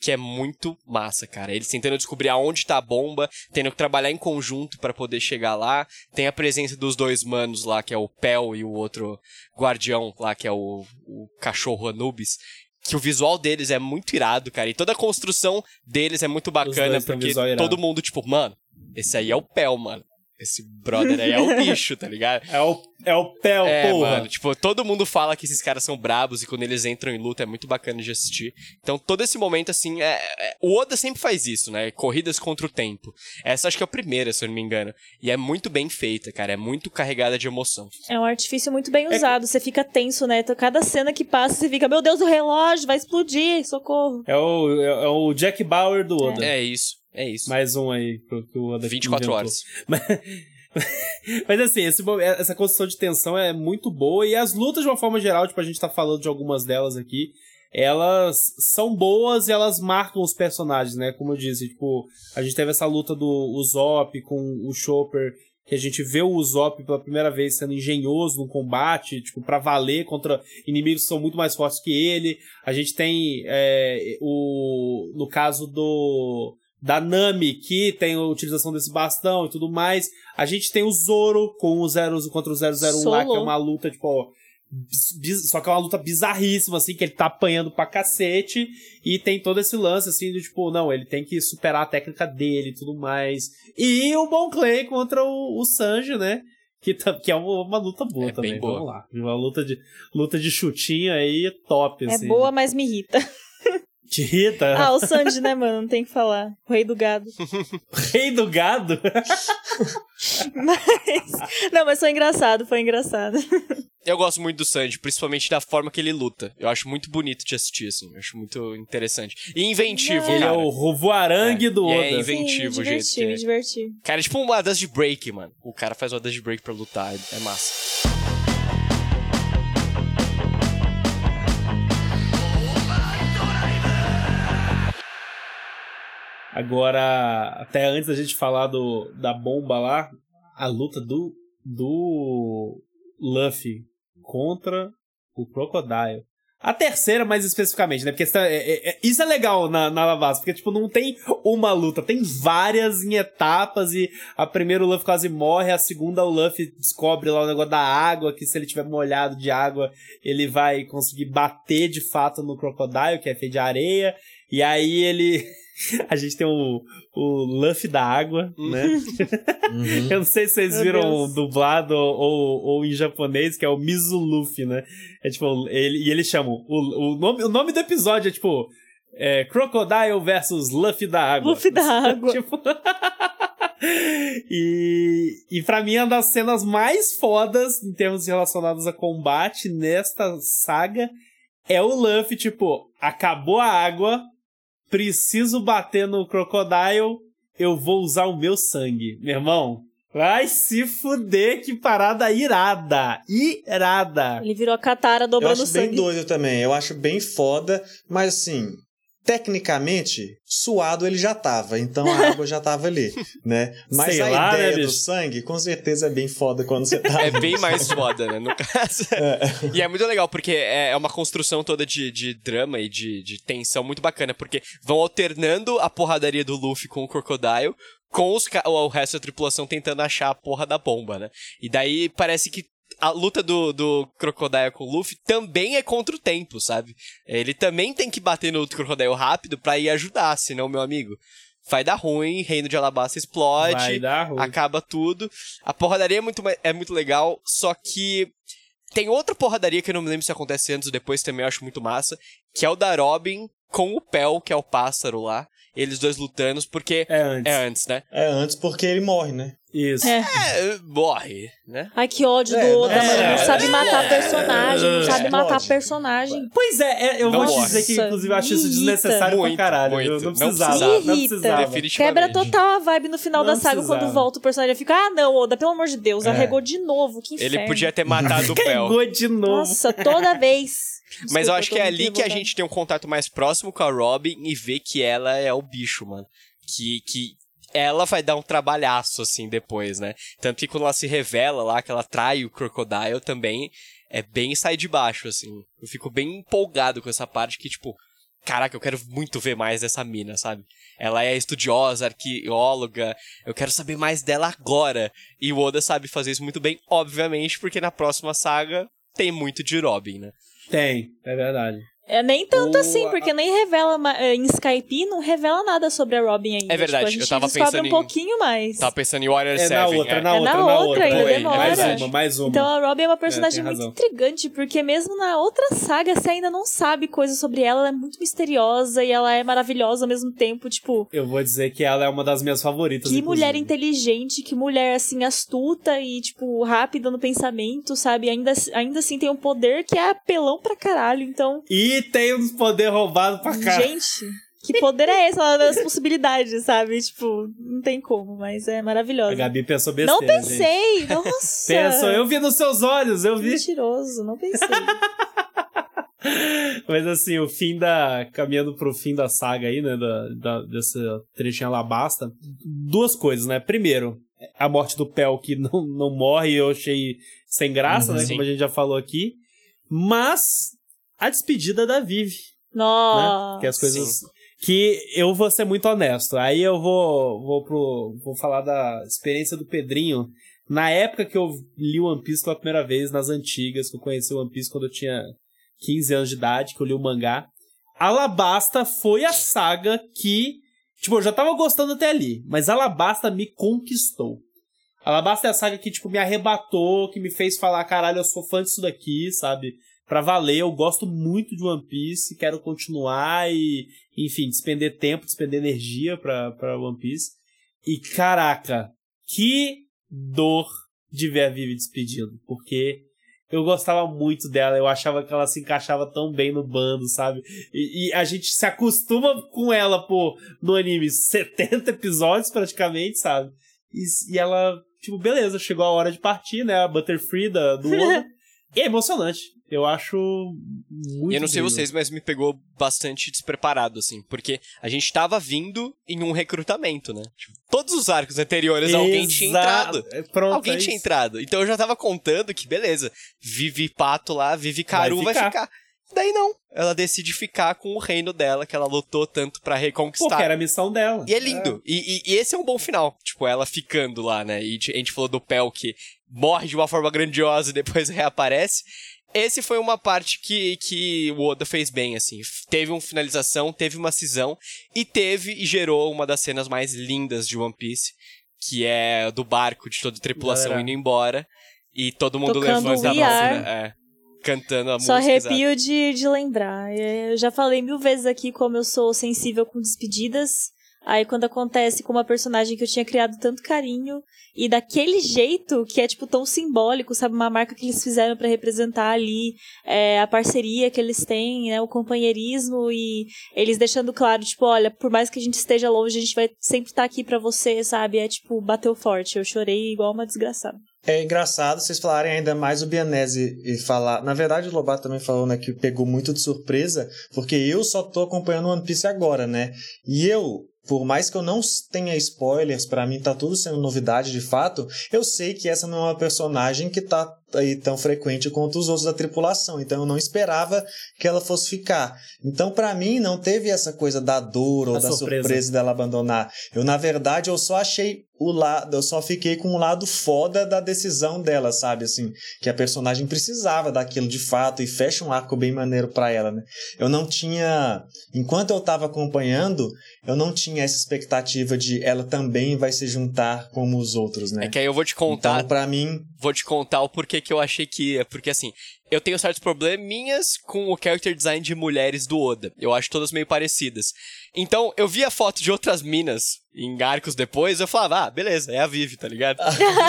Que é muito massa, cara. Eles tentando descobrir aonde tá a bomba, tendo que trabalhar em conjunto pra poder chegar lá. Tem a presença dos dois manos lá, que é o Pel e o outro guardião lá, que é o, o cachorro Anubis. Que o visual deles é muito irado, cara. E toda a construção deles é muito bacana, porque todo mundo, tipo, mano, esse aí é o Pel, mano. Esse brother aí é o bicho, tá ligado? É o, é o pé, o É, porra. mano, tipo, todo mundo fala que esses caras são brabos e quando eles entram em luta é muito bacana de assistir. Então, todo esse momento, assim, é, é- o Oda sempre faz isso, né? Corridas contra o tempo. Essa acho que é a primeira, se eu não me engano. E é muito bem feita, cara. É muito carregada de emoção. É um artifício muito bem usado. Você fica tenso, né? Então, cada cena que passa, você fica, meu Deus, o relógio vai explodir, socorro. É o, é, é o Jack Bauer do Oda. É isso, é isso. Mais um aí pro- que o Oda 24 inventou. horas. Mas, mas assim, esse mo- essa construção de tensão é muito boa e as lutas, de uma forma geral, tipo, a gente tá falando de algumas delas aqui, elas são boas e elas marcam os personagens, né? Como eu disse, tipo, a gente teve essa luta do Usopp com o Chopper, que a gente vê o Usopp pela primeira vez sendo engenhoso no combate, tipo, pra valer contra inimigos que são muito mais fortes que ele. A gente tem é, o no caso do da Nami, que tem a utilização desse bastão e tudo mais. A gente tem o Zoro com o zero contra o 001 lá, que é Solo. uma luta, tipo, bis- só que é uma luta bizarríssima, assim, que ele tá apanhando pra cacete. E tem todo esse lance, assim, do tipo, não, ele tem que superar a técnica dele e tudo mais. E o Bon Clay contra o, o Sanji, né? Que, tá- que é uma, uma luta boa É também. bem boa. Vamos lá. Uma luta de, luta de chutinho aí top, É assim. boa, mas me irrita. Te irrita? Ah, o Sanji, né, mano? Não tem que falar. O rei do gado. Rei do gado? Mas. Não, mas foi engraçado, foi engraçado. Eu gosto muito do Sanji, principalmente da forma que ele luta. Eu acho muito bonito de assistir, assim. Eu acho muito interessante. E inventivo. Ele é o voarangue É, do e é Oda. inven- Inventivo Sim, o me jeito diverti, que é. me diverti. Cara, é tipo uma dust break, mano. O cara faz uma dust break pra lutar. É massa. Agora, até antes da gente falar do, da bomba lá, a luta do, do Luffy contra o Crocodile. A terceira, mais especificamente, né? Porque essa- é- é- é- isso é legal na, na Alabasta, porque, tipo, não tem uma luta, tem várias em etapas e a primeira o Luffy quase morre, a segunda o Luffy descobre lá o negócio da água, que se ele tiver molhado de água, ele vai conseguir bater de fato no Crocodile, que é feito de areia, e aí ele... A gente tem o, o Luffy da água, né? Uhum. Eu não sei se vocês viram dublado ou, ou, ou em japonês, que é o Mizu Luffy, né? É tipo, ele, e eles chamam. O, o, nome, o nome do episódio é tipo. É, Crocodile versus Luffy da água. Luffy da água. tipo. e, e pra mim, é uma das cenas mais fodas em termos relacionados a combate nesta saga é o Luffy, tipo, acabou a água, preciso bater no Crocodile, eu vou usar o meu sangue. Meu irmão, vai se fuder, que parada irada. Irada. Ele virou a Katara Eu dobrando acho bem sangue. doido também. Eu acho bem foda, mas assim, tecnicamente, suado ele já tava, então a água já tava ali, né? Mas Sei a lá, né, ideia do bicho? sangue, com certeza é bem foda quando você tá. É bem mais foda, né? No caso. E é muito legal, porque é é uma construção toda de, de drama e de, de tensão muito bacana, porque vão alternando a porradaria do Luffy com o Crocodile, com os, o resto da tripulação tentando achar a porra da bomba, né? E daí parece que a luta do, do Crocodile com o Luffy também é contra o tempo, sabe? Ele também tem que bater no Crocodile rápido pra ir ajudar, senão, meu amigo, vai dar ruim, Reino de Alabasta explode, Vai dar ruim. acaba tudo. A porradaria é muito, é muito legal, só que tem outra porradaria que eu não me lembro se acontece antes ou depois, também eu acho muito massa, que é o da Robin com o Pel, que é o pássaro lá. Eles dois lutando, porque É antes. é antes, né? É antes porque ele morre, né? Isso. É. É, morre, né? Ai, que ódio É, do Oda, é, mano. Não sabe é, matar é, personagem, não é, sabe é, matar personagem. Pois é, é, eu Não vou te morre. dizer que, inclusive, eu acho isso Irrita. desnecessário Muito, pra caralho. muito. Eu não Não precisava. Não Irrita. precisava. Definitivamente. Quebra total a vibe no final Não da saga precisava. quando volta o personagem. Eu fico, ah, não, Oda, pelo amor de Deus, É. arregou de novo. Que inferno. Ele podia ter matado o Pel. Pegou de novo. Nossa, toda vez. Mas eu Desculpa, acho que é ali que a gente tem um contato mais próximo com a Robin e vê que ela é o bicho, mano. Que, que ela vai dar um trabalhaço, assim, depois, né? Tanto que quando ela se revela lá, que ela trai o Crocodile também, é bem sai de baixo, assim. Eu fico bem empolgado com essa parte que, tipo, caraca, eu quero muito ver mais dessa mina, sabe? Ela é estudiosa, arqueóloga, eu quero saber mais dela agora. E o Oda sabe fazer isso muito bem, obviamente, porque na próxima saga tem muito de Robin, né? Tem, é verdade. É, nem tanto O- assim, porque nem revela eh, em Skype, não revela nada sobre a Robin ainda. É verdade, Tipo, a gente eu tava descobre pensando um em- pouquinho mais. Tava pensando em Warrior É 7. na outra, é. na É outra, na na outra, outra. ainda É, demora. Mais uma, mais uma. Então a Robin é uma É, personagem tem muito intrigante, porque mesmo na outra saga você ainda não sabe coisas sobre ela, ela é muito misteriosa e ela é maravilhosa ao mesmo tempo, tipo, Eu vou dizer que ela é uma das minhas favoritas. que inclusive. mulher inteligente, que mulher assim astuta e tipo rápida no pensamento, sabe? Ainda ainda assim tem um poder que é apelão pra caralho. Então, E tem uns poder roubado pra cá. gente, que poder é esse? Ela dá as possibilidades, sabe? Tipo, não tem como, mas é A maravilhosa. Gabi pensou besteira, Não gente. pensei, nossa. Pensou, eu vi nos seus olhos, eu vi. Mentiroso, não pensei. Mas assim, o fim da. Caminhando pro fim da saga aí, né? Da, da, dessa trechinha Alabasta. Duas coisas, né? Primeiro, a morte do Pel que não, não morre, eu achei sem graça, Uhum. né? Sim. Como a gente já falou aqui. Mas a despedida da Vivi, né? Nossa. Que as coisas. Que eu vou ser muito honesto. Aí eu vou, vou, pro, vou falar da experiência do Pedrinho. Na época que eu li One Piece pela primeira vez, nas antigas, que eu conheci o One Piece quando eu tinha 15 anos de idade, que eu li o mangá. Alabasta foi a saga que. Tipo, eu já tava gostando até ali, mas Alabasta me conquistou. Alabasta é a saga que, tipo, me arrebatou, que me fez falar, caralho, eu sou fã disso daqui, sabe? Pra valer, eu gosto muito de One Piece, quero continuar e, enfim, despender tempo, despender energia pra, pra One Piece. E caraca, que dor de ver a Vivi despedindo, porque eu gostava muito dela, eu achava que ela se encaixava tão bem no bando, sabe? E, e a gente se acostuma com ela, pô, no anime, 70 episódios praticamente, sabe? E, e ela, tipo, beleza, chegou a hora de partir, né? A Butterfree da, do Oda. e é emocionante. Eu acho muito eu não sei incrível. vocês, mas me pegou bastante despreparado, assim. Porque a gente tava vindo em um recrutamento, né? Tipo, todos os arcos anteriores alguém tinha entrado. É, Pronto, alguém é tinha entrado. Então eu já tava contando que, beleza, Vivi Pato lá, Vivi Caru vai ficar. ficar. Daí não. Ela decide ficar com o reino dela, que ela lutou tanto pra reconquistar. Porque era a missão dela. E é lindo. E, e- e esse é um bom final. Tipo, ela ficando lá, né? E a gente falou do Pel que morre de uma forma grandiosa e depois reaparece. Esse foi uma parte que, que o Oda fez bem, assim. Teve uma finalização, teve uma cisão e teve e gerou uma das cenas mais lindas de One Piece, que é do barco de toda a tripulação Galera. indo embora e todo mundo Tocando levanta a mão, Are. né? É, cantando a Só música. exato. arrepio de, de lembrar. Eu já falei mil vezes aqui como eu sou sensível com despedidas. Aí quando acontece com uma personagem que eu tinha criado tanto carinho e daquele jeito que é tipo tão simbólico, sabe, uma marca que eles fizeram pra representar ali é, a parceria que eles têm, né, o companheirismo e eles deixando claro, tipo, olha, por mais que a gente esteja longe, a gente vai sempre estar aqui pra você, sabe? É tipo, bateu forte. Eu chorei igual uma desgraçada. É engraçado vocês falarem ainda mais o Bianese e falar. Na verdade, o Lobato também falou né, que pegou muito de surpresa, porque eu só tô acompanhando One Piece agora, né? E eu, por mais que eu não tenha spoilers, pra mim tá tudo sendo novidade de fato, eu sei que essa não é uma personagem que tá aí tão frequente quanto os outros da tripulação, então eu não esperava que ela fosse ficar. Então, pra mim, não teve essa coisa da dor ou A da surpresa. surpresa dela abandonar. Eu, na verdade, eu só achei o lado, eu só fiquei com o lado foda da decisão dela, sabe? Assim, que a personagem precisava daquilo de fato e fecha um arco bem maneiro pra ela, né? Eu não tinha, enquanto eu tava acompanhando, eu não tinha essa expectativa de ela também vai se juntar como os outros, né? É que aí eu vou te contar Então, pra mim, vou te contar o porquê que eu achei que ia. Porque assim, eu tenho certos probleminhas com o character design de mulheres do Oda. Eu acho todas meio parecidas. Então, eu vi a foto de outras minas em arcos depois, eu falava, ah, beleza, é a Vivi, tá ligado?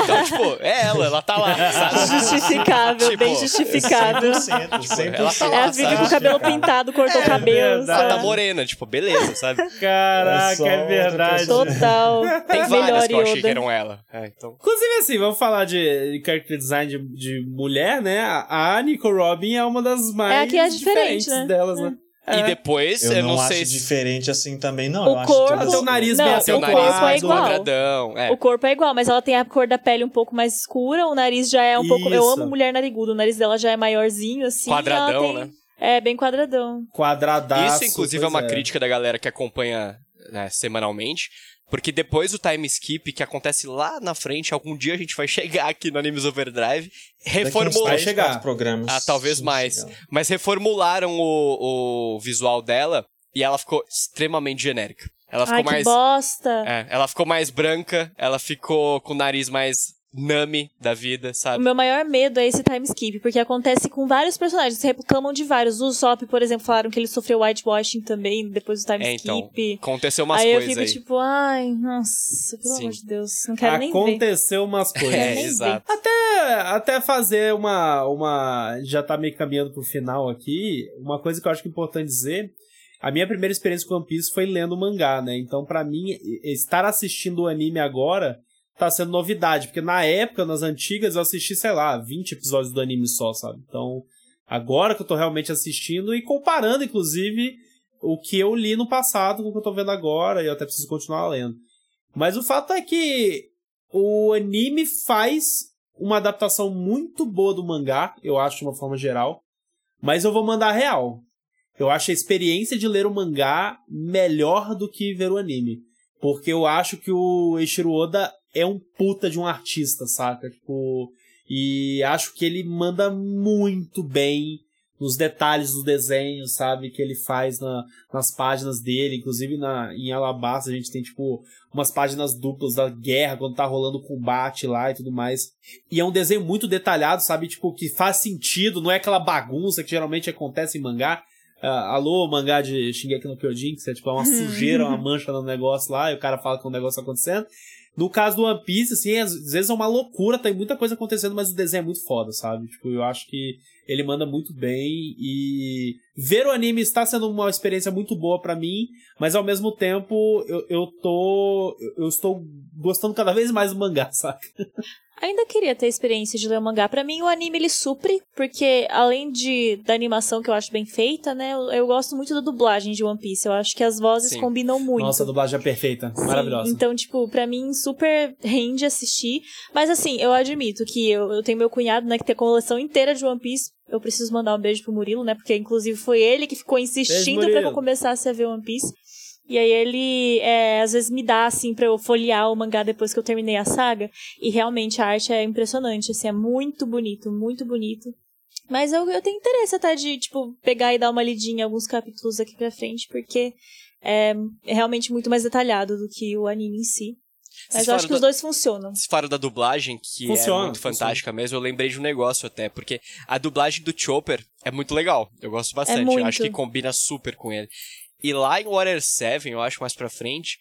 então, tipo, é ela, ela tá lá, sabe? Justificável, Tipo, bem justificável. 100%, 100%. ela tá É lá, a Vivi sabe? com o cabelo pintado, cortou o cabelo. verdade. Ela tá morena, tipo, beleza, sabe? Caraca, É é verdade. Total. Tem várias que eu achei que eram ela. É, então. Inclusive, assim, vamos falar de, character design de, de mulher, né? A, a Nico Robin é uma das mais É a que é diferente, diferentes né? delas, né? E É. depois, Eu, eu, não, sei acho se. diferente assim também, não. O eu acho corpo- Ela tem o nariz Não, bem o Seu corpo é igual. quadradão. É. O corpo é igual, mas ela tem a cor da pele um pouco mais escura, o nariz já é um pouco. Eu Isso. amo mulher nariguda, o nariz dela já é maiorzinho, assim. Quadradão, tem- né? É, bem quadradão. Quadradaço. Isso, inclusive, é uma crítica da galera que acompanha né, semanalmente. Porque depois do time skip, que acontece lá na frente, algum dia a gente vai chegar aqui no Animes Overdrive, reformular. Vai chegar programas. Ah, talvez mais. Mas reformularam o, o visual dela e ela ficou extremamente genérica. Ela ficou Ai, mais. que bosta. É, ela ficou mais branca, ela ficou com o nariz mais Nami da vida, O sabe? meu maior medo é esse time skip, porque acontece com vários personagens. Reclamam de vários. O Usopp, por exemplo, falaram que ele sofreu whitewashing também depois do time É, então, skip. Aconteceu umas aí eu coisas fico aí. tipo, ai, nossa, pelo Sim. amor de Deus, não quero nem ver. Aconteceu umas coisas. É, exato. Até, até fazer uma, uma. Já tá meio caminhando pro final aqui. Uma coisa que eu acho que é importante dizer. A minha primeira experiência com One Piece foi lendo o mangá, né? Então, pra mim, estar assistindo o anime agora tá sendo novidade. Porque na época, nas antigas, eu assisti, sei lá, 20 episódios do anime só, sabe? Então, agora que eu tô realmente assistindo e comparando, inclusive, o que eu li no passado com o que eu tô vendo agora, e eu até preciso continuar lendo. Mas o fato é que o anime faz uma adaptação muito boa do mangá, eu acho, de uma forma geral. Mas eu vou mandar real. Eu acho a experiência de ler o mangá melhor do que ver o anime. Porque eu acho que o Eiichiro Oda é um puta de um artista, saca? Tipo, e acho que ele manda muito bem nos detalhes do desenho, sabe? Que ele faz na, nas páginas dele. Inclusive na, em Alabasta a gente tem, tipo, umas páginas duplas da guerra, quando tá rolando o combate lá e tudo mais. E é um desenho muito detalhado, sabe? Tipo, que faz sentido, não é aquela bagunça que geralmente acontece em mangá. Ah, alô, mangá de Shingeki no Kyojin, que é tipo uma sujeira, uma mancha no negócio lá, e o cara fala que um negócio tá acontecendo. No caso do One Piece, assim, às vezes é uma loucura, tem muita coisa acontecendo, mas o desenho é muito foda, sabe? Tipo, eu acho que ele manda muito bem e ver o anime está sendo uma experiência muito boa pra mim, mas ao mesmo tempo eu, eu tô eu estou gostando cada vez mais do mangá, saca? Ainda queria ter a experiência de ler o mangá. Pra mim, o anime ele supre, porque além de da animação que eu acho bem feita, né, eu, eu gosto muito da dublagem de One Piece. Eu acho que as vozes Sim. combinam muito. Nossa, a dublagem é perfeita, Sim, maravilhosa. Então, tipo, pra mim, super rende assistir. Mas assim, eu admito que eu, eu tenho meu cunhado, né, que tem a coleção inteira de One Piece. Eu preciso mandar um beijo pro Murilo, né? Porque, inclusive, foi ele que ficou insistindo pra que eu começasse a ver One Piece. E aí ele, é, às vezes, me dá, assim, pra eu folhear o mangá depois que eu terminei a saga. E realmente a arte é impressionante, assim, é muito bonito, muito bonito. Mas eu, eu tenho interesse até de, tipo, pegar e dar uma lidinha em alguns capítulos aqui pra frente, porque é realmente muito mais detalhado do que o anime em si. Mas eu acho que os da- dois funcionam. Vocês falaram da dublagem, que é Funciona, muito funciona. fantástica mesmo. Eu lembrei de um negócio até, porque a dublagem do Chopper é muito legal. Eu gosto bastante. Eu muito. acho que combina super com ele. E lá em Water 7, eu acho mais pra frente,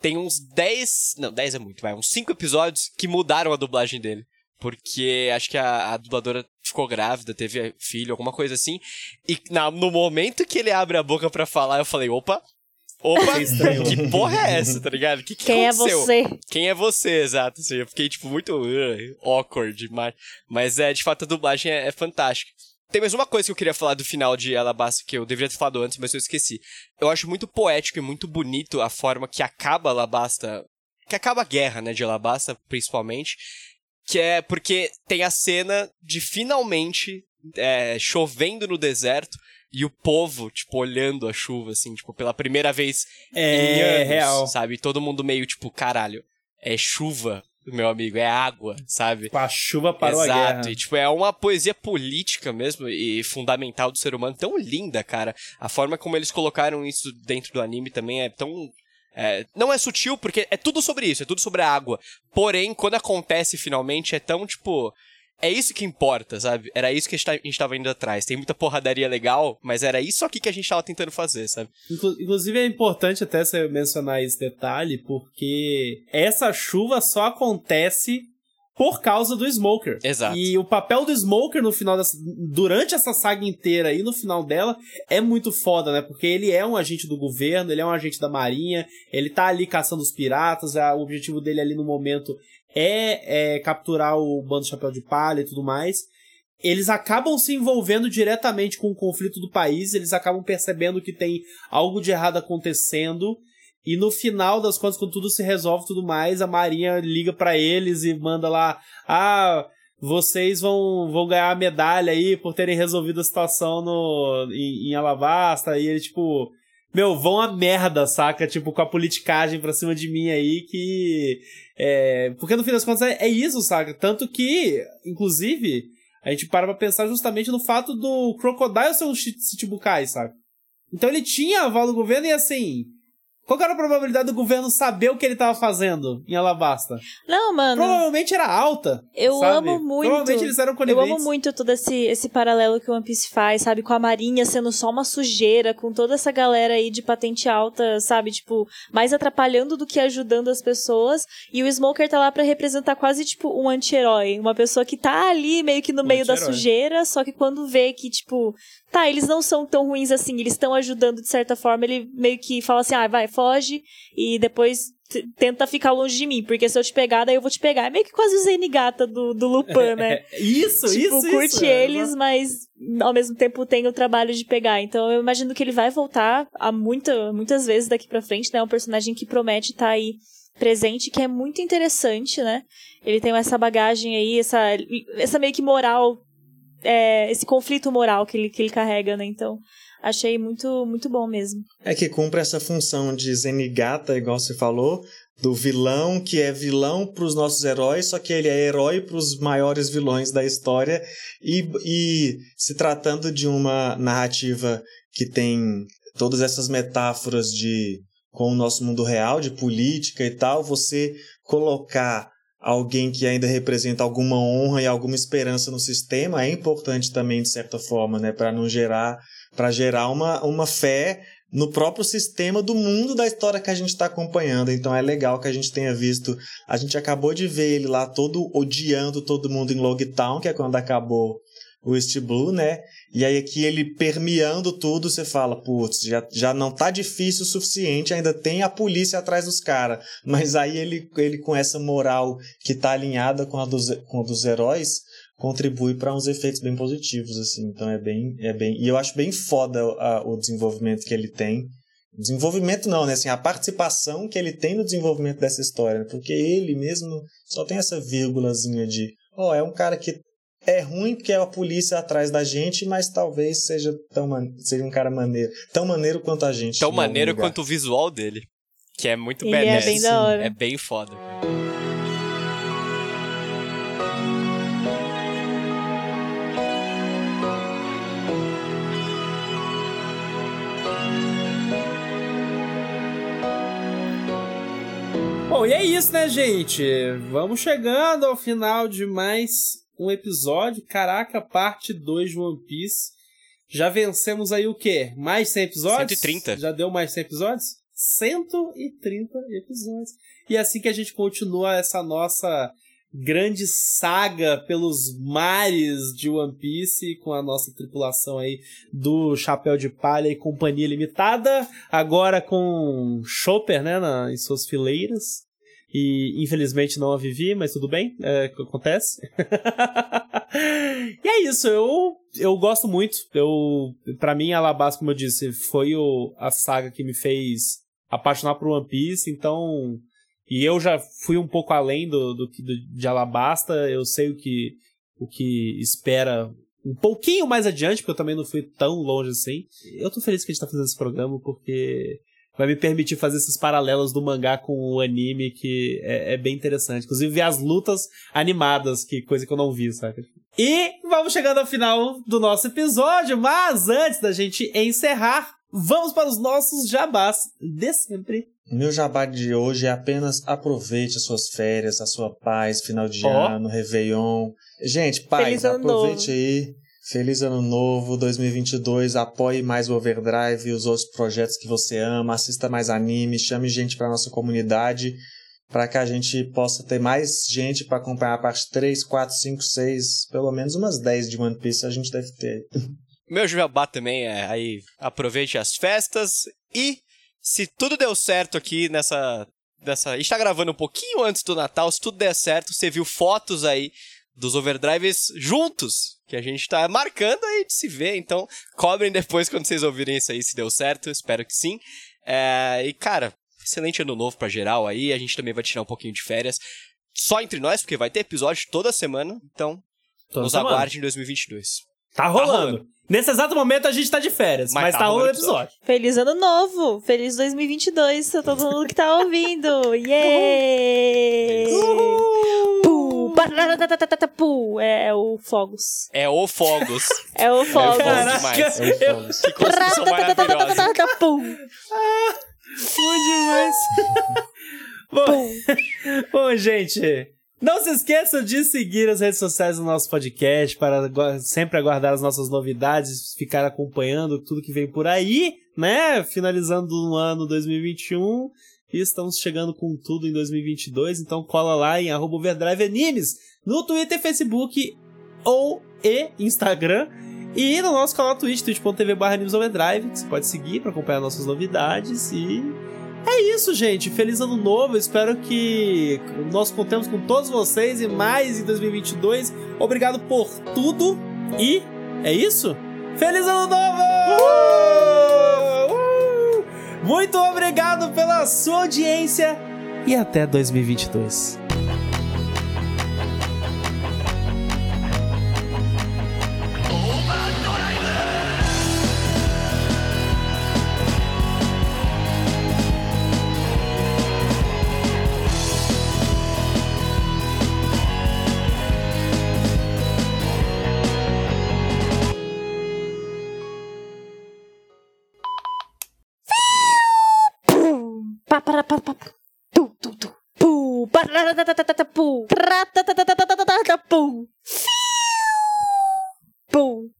tem uns 10. Não, 10 é muito, vai. Uns 5 episódios que mudaram a dublagem dele. Porque acho que a, a dubladora ficou grávida, teve filho, alguma coisa assim. E na- no momento que ele abre a boca pra falar, eu falei: opa, opa, que porra é essa, tá ligado? Que que Quem é aconteceu? você? Quem é você, exato. Assim, eu fiquei, tipo, muito uh, awkward. Mas, mas é, de fato, a dublagem é, é fantástica. Tem mais uma coisa que eu queria falar do final de Alabasta que eu deveria ter falado antes, mas eu esqueci. Eu acho muito poético e muito bonito a forma que acaba Alabasta. Que acaba a guerra, né, de Alabasta, principalmente. Que é porque tem a cena de finalmente é, chovendo no deserto e o povo, tipo, olhando a chuva, assim, tipo, pela primeira vez em É, anos, real. sabe? Todo mundo meio tipo, caralho, é chuva, meu amigo, é água, sabe? Com a chuva parou Exato, a guerra. e tipo, é uma poesia política mesmo e fundamental do ser humano, tão linda, cara. A forma como eles colocaram isso dentro do anime também é tão. é, não é sutil, porque é tudo sobre isso, é tudo sobre a água. Porém, quando acontece finalmente, é tão tipo. É isso que importa, sabe? Era isso que a gente tá- a gente tava indo atrás. Tem muita porradaria legal, mas era isso aqui que a gente tava tentando fazer, sabe? Inclu- Inclusive é importante até você mencionar esse detalhe, porque essa chuva só acontece por causa do Smoker. Exato. E o papel do Smoker no final dessa, durante essa saga inteira e no final dela é muito foda, né? Porque ele é um agente do governo, ele é um agente da marinha, ele tá ali caçando os piratas, a- o objetivo dele ali no momento é, é capturar o bando Chapéu de Palha e tudo mais. Eles acabam se envolvendo diretamente com o conflito do país, eles acabam percebendo que tem algo de errado acontecendo. E no final das contas, quando tudo se resolve tudo mais, a Marinha liga pra eles e manda lá: Ah, vocês vão, vão ganhar a medalha aí por terem resolvido a situação no, em, em Alabasta. E ele, tipo, meu, vão a merda, saca? Tipo, com a politicagem pra cima de mim aí, que. É, porque no fim das contas é, é isso, saca? Tanto que, inclusive, a gente para pra pensar justamente no fato do Crocodile ser um Chichibukai, saca? Então ele tinha aval do governo e assim. Qual era a probabilidade do governo saber o que ele tava fazendo em Alabasta? Não, mano. Provavelmente era alta. Eu sabe? amo muito. Provavelmente eles eram Eu coniventes. amo muito todo esse, esse paralelo que o One Piece faz, sabe? Com a Marinha sendo só uma sujeira, com toda essa galera aí de patente alta, sabe? Tipo, mais atrapalhando do que ajudando as pessoas. E o Smoker tá lá pra representar quase, tipo, um anti-herói. Uma pessoa que tá ali meio que no Um meio da sujeira, só que quando vê que, tipo, tá, eles não são tão ruins assim, eles estão ajudando de certa forma, ele meio que fala assim, ah, vai, foge, e depois tenta ficar longe de mim, porque se eu te pegar, daí eu vou te pegar. É meio que quase o Zenigata do, do Lupin, né? É, isso, tipo, isso, curte isso. eles, mas ao mesmo tempo tem o trabalho de pegar. Então eu imagino que ele vai voltar a muita, muitas vezes daqui pra frente, né? É um personagem que promete estar aí presente, que é muito interessante, né? Ele tem essa bagagem aí, essa, essa meio que moral, é, esse conflito moral que ele, que ele carrega, né? Então achei muito, muito bom mesmo. É que cumpre essa função de Zenigata, igual você falou, do vilão que é vilão para os nossos heróis, só que ele é herói para os maiores vilões da história. E, e se tratando de uma narrativa que tem todas essas metáforas de com o nosso mundo real, de política e tal, você colocar alguém que ainda representa alguma honra e alguma esperança no sistema é importante também de certa forma, né, para não gerar para gerar uma, uma fé no próprio sistema do mundo da história que a gente está acompanhando. Então é legal que a gente tenha visto. A gente acabou de ver ele lá todo odiando todo mundo em Logtown, que é quando acabou o East Blue, né? E aí aqui ele permeando tudo, você fala, putz, já, já não tá difícil o suficiente, ainda tem a polícia atrás dos caras. Mas aí ele, ele com essa moral que tá alinhada com a dos, com a dos heróis, contribui para uns efeitos bem positivos, assim. Então é bem, é bem. E eu acho bem foda a- o desenvolvimento que ele tem. Desenvolvimento não, né? Assim, a participação que ele tem no desenvolvimento dessa história. né? Porque ele mesmo só tem essa vírgulazinha de. Ó, é um cara que é ruim porque é a polícia atrás da gente, mas talvez seja tão seja um cara maneiro. Tão maneiro quanto a gente. Tão maneiro lugar. quanto o visual dele. Que é muito Ele é badass. bem da hora. É bem foda. Bom, e é isso, né, gente? Vamos chegando ao final de mais um episódio. Caraca, parte 2 de One Piece. Já vencemos aí o quê? Mais 100 episódios? 130. Já deu mais 100 episódios? 130 episódios. E é assim que a gente continua essa nossa grande saga pelos mares de One Piece com a nossa tripulação aí do Chapéu de Palha e Companhia Limitada, agora com Chopper, né, na, em suas fileiras. E infelizmente não a vivi, mas tudo bem, é acontece. e é isso, eu eu gosto muito. Eu para mim Alabasta, como eu disse, foi o, a saga que me fez apaixonar por One Piece, então e eu já fui um pouco além do, do, do de Alabasta, eu sei o que o que espera um pouquinho mais adiante, porque eu também não fui tão longe assim. Eu tô feliz que a gente tá fazendo esse programa porque vai me permitir fazer esses paralelos do mangá com o anime, que é, é bem interessante. Inclusive ver as lutas animadas, que coisa que eu não vi, saca? E vamos chegando ao final do nosso episódio, mas antes da gente encerrar, vamos para os nossos jabás de sempre. Meu jabá de hoje é apenas aproveite as suas férias, a sua paz, final de Ó. ano, Réveillon. Gente, paz, aproveite novo. aí. Feliz ano novo, 2022. Apoie mais o Overdrive e os outros projetos que você ama. Assista mais anime, chame gente para nossa comunidade, para que a gente possa ter mais gente para acompanhar a parte 3, 4, 5, 6, pelo menos umas 10 de One Piece a gente deve ter. Meu jabá também é aí, aproveite as festas e se tudo deu certo aqui nessa dessa, a gente tá gravando um pouquinho antes do Natal, se tudo der certo, você viu fotos aí dos overdrives juntos, que a gente tá marcando aí de se ver, então cobrem depois quando vocês ouvirem isso aí se deu certo, espero que sim. É, e cara, excelente ano novo pra geral aí, a gente também vai tirar um pouquinho de férias, só entre nós, porque vai ter episódio toda semana, então Toda nos semana. aguarde em 2022. Tá rolando. rolando. Nesse exato momento a gente tá de férias, mas, Mas tá, tá rolando o episódio. Feliz ano novo! Feliz 2022 pra todo mundo que tá ouvindo! Yay! Pu. É, é o Fogos. É o Fogos. É o Fogos. Bom Caraca, demais. É o Fogos. Que construção maravilhosa. Ratatatatata, pu. Bom demais. bom, bom, gente, não se esqueçam de seguir as redes sociais do nosso podcast para sempre aguardar as nossas novidades, ficar acompanhando tudo que vem por aí, né? Finalizando o ano 2021 e estamos chegando com tudo em 2022, então cola lá em arroba Overdrive Animes no Twitter, Facebook ou e Instagram. E no nosso canal Twitch, twitch.tv barra Overdrive, que você pode seguir para acompanhar nossas novidades e é isso, gente. Feliz ano novo. Espero que nós contemos com todos vocês e mais em 2022. Obrigado por tudo e é isso? Feliz ano novo! Uh! Muito obrigado pela sua audiência e até 2022. Tra da da da da da da! Boom. Tra da da da da da da da da da! Boom. Phew! Boom.